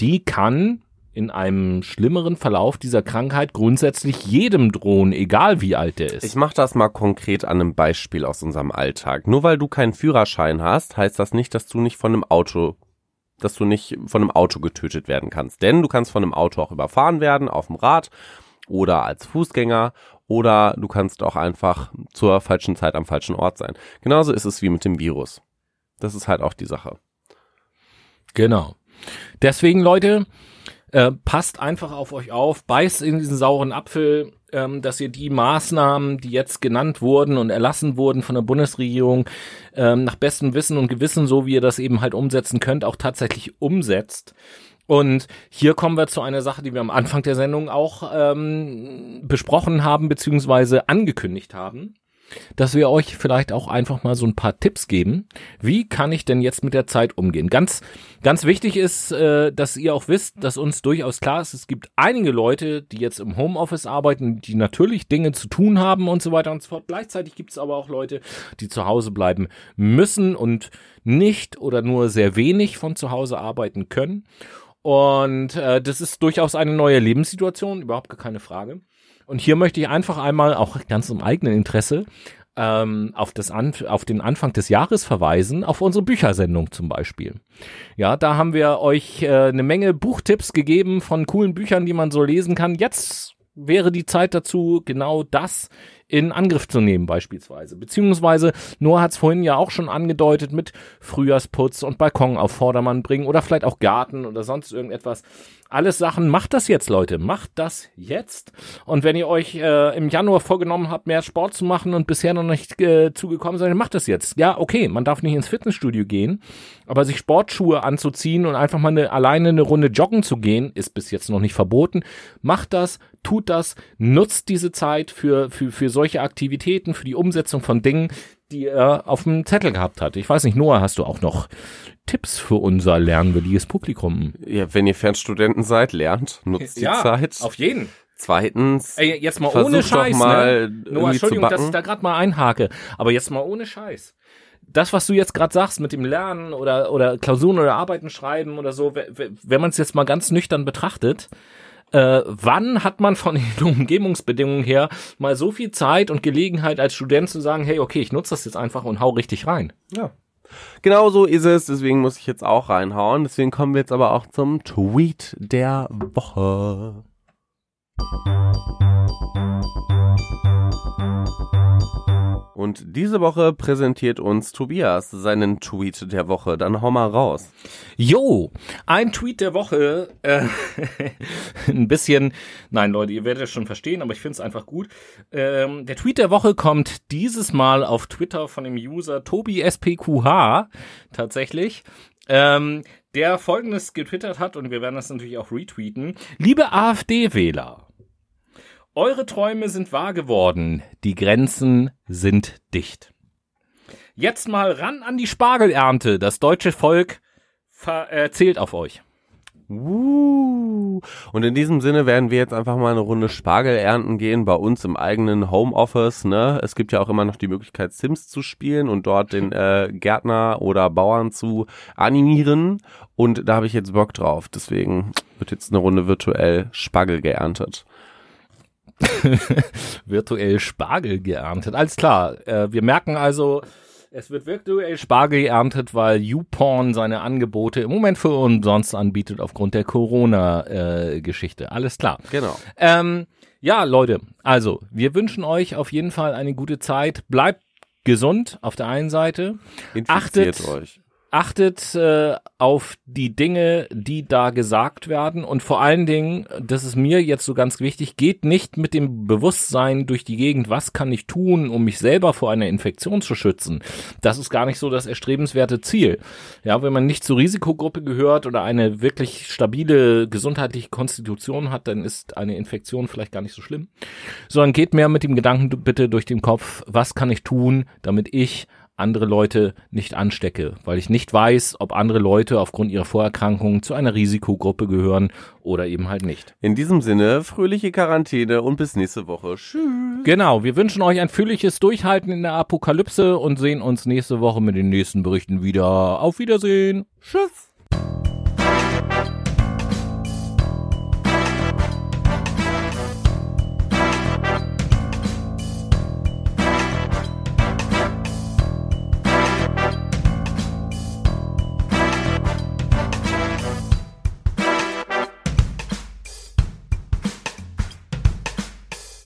die kann in einem schlimmeren Verlauf dieser Krankheit grundsätzlich jedem drohen, egal wie alt der ist. Ich mache das mal konkret an einem Beispiel aus unserem Alltag. Nur weil du keinen Führerschein hast, heißt das nicht, dass du nicht von einem Auto dass du nicht von einem Auto getötet werden kannst. Denn du kannst von einem Auto auch überfahren werden, auf dem Rad oder als Fußgänger oder du kannst auch einfach zur falschen Zeit am falschen Ort sein. Genauso ist es wie mit dem Virus. Das ist halt auch die Sache. Genau. Deswegen, Leute, äh, passt einfach auf euch auf, beißt in diesen sauren Apfel, ähm, dass ihr die Maßnahmen, die jetzt genannt wurden und erlassen wurden von der Bundesregierung, ähm, nach bestem Wissen und Gewissen, so wie ihr das eben halt umsetzen könnt, auch tatsächlich umsetzt. Und hier kommen wir zu einer Sache, die wir am Anfang der Sendung auch ähm, besprochen haben, beziehungsweise angekündigt haben. Dass wir euch vielleicht auch einfach mal so ein paar Tipps geben. Wie kann ich denn jetzt mit der Zeit umgehen? Ganz, ganz wichtig ist, äh, dass ihr auch wisst, dass uns durchaus klar ist, es gibt einige Leute, die jetzt im Homeoffice arbeiten, die natürlich Dinge zu tun haben und so weiter und so fort. Gleichzeitig gibt es aber auch Leute, die zu Hause bleiben müssen und nicht oder nur sehr wenig von zu Hause arbeiten können. Und äh, das ist durchaus eine neue Lebenssituation, überhaupt gar keine Frage. Und hier möchte ich einfach einmal, auch ganz im eigenen Interesse, ähm, auf, das An auf den Anfang des Jahres verweisen, auf unsere Büchersendung zum Beispiel. Ja, da haben wir euch äh, eine Menge Buchtipps gegeben von coolen Büchern, die man so lesen kann. Jetzt wäre die Zeit dazu, genau das in Angriff zu nehmen beispielsweise. Beziehungsweise, Noah hat es vorhin ja auch schon angedeutet mit Frühjahrsputz und Balkon auf Vordermann bringen oder vielleicht auch Garten oder sonst irgendetwas. Alles Sachen, macht das jetzt, Leute. Macht das jetzt. Und wenn ihr euch äh, im Januar vorgenommen habt, mehr Sport zu machen und bisher noch nicht äh, zugekommen seid, macht das jetzt. Ja, okay, man darf nicht ins Fitnessstudio gehen, aber sich Sportschuhe anzuziehen und einfach mal eine, alleine eine Runde joggen zu gehen, ist bis jetzt noch nicht verboten. Macht das, tut das, nutzt diese Zeit für, für, für solche Aktivitäten, für die Umsetzung von Dingen, die er auf dem Zettel gehabt hat. Ich weiß nicht, Noah, hast du auch noch Tipps für unser lernwilliges Publikum? Ja, wenn ihr Fernstudenten seid, lernt, nutzt die ja, Zeit. Auf jeden. Zweitens, Ey, jetzt mal ohne Scheiß, mal ne? Noah, Entschuldigung, dass ich da gerade mal einhake, aber jetzt mal ohne Scheiß. Das, was du jetzt gerade sagst mit dem Lernen oder, oder Klausuren oder Arbeiten schreiben oder so, we- we- wenn man es jetzt mal ganz nüchtern betrachtet, äh, wann hat man von den Umgebungsbedingungen her mal so viel Zeit und Gelegenheit als Student zu sagen, hey, okay, ich nutze das jetzt einfach und hau richtig rein? Ja. Genau so ist es, deswegen muss ich jetzt auch reinhauen. Deswegen kommen wir jetzt aber auch zum Tweet der Woche. Und diese Woche präsentiert uns Tobias seinen Tweet der Woche. Dann hau mal raus. Jo, ein Tweet der Woche, äh, ein bisschen, nein Leute, ihr werdet es schon verstehen, aber ich finde es einfach gut. Ähm, der Tweet der Woche kommt dieses Mal auf Twitter von dem User TobiSPQH tatsächlich. Ähm, der folgendes getwittert hat, und wir werden das natürlich auch retweeten. Liebe AfD-Wähler, eure Träume sind wahr geworden, die Grenzen sind dicht. Jetzt mal ran an die Spargelernte, das deutsche Volk äh, zählt auf euch. Und in diesem Sinne werden wir jetzt einfach mal eine Runde Spargel ernten gehen bei uns im eigenen Homeoffice. Ne? Es gibt ja auch immer noch die Möglichkeit, Sims zu spielen und dort den äh, Gärtner oder Bauern zu animieren. Und da habe ich jetzt Bock drauf. Deswegen wird jetzt eine Runde virtuell Spargel geerntet. Virtuell Spargel geerntet. Alles klar. Äh, wir merken also, es wird virtuell Spargel geerntet, weil YouPorn seine Angebote im Moment für umsonst anbietet aufgrund der Corona-Geschichte. Alles klar. Genau. Ähm, ja, Leute, also wir wünschen euch auf jeden Fall eine gute Zeit. Bleibt gesund auf der einen Seite. Infiziert Achtet- euch. Achtet äh, auf die Dinge, die da gesagt werden und vor allen Dingen, das ist mir jetzt so ganz wichtig, geht nicht mit dem Bewusstsein durch die Gegend, was kann ich tun, um mich selber vor einer Infektion zu schützen. Das ist gar nicht so das erstrebenswerte Ziel. Ja, wenn man nicht zur Risikogruppe gehört oder eine wirklich stabile gesundheitliche Konstitution hat, dann ist eine Infektion vielleicht gar nicht so schlimm, sondern geht mehr mit dem Gedanken bitte durch den Kopf, was kann ich tun, damit ich andere Leute nicht anstecke, weil ich nicht weiß, ob andere Leute aufgrund ihrer Vorerkrankungen zu einer Risikogruppe gehören oder eben halt nicht. In diesem Sinne, fröhliche Quarantäne und bis nächste Woche. Tschüss. Genau, wir wünschen euch ein fröhliches Durchhalten in der Apokalypse und sehen uns nächste Woche mit den nächsten Berichten wieder. Auf Wiedersehen. Tschüss.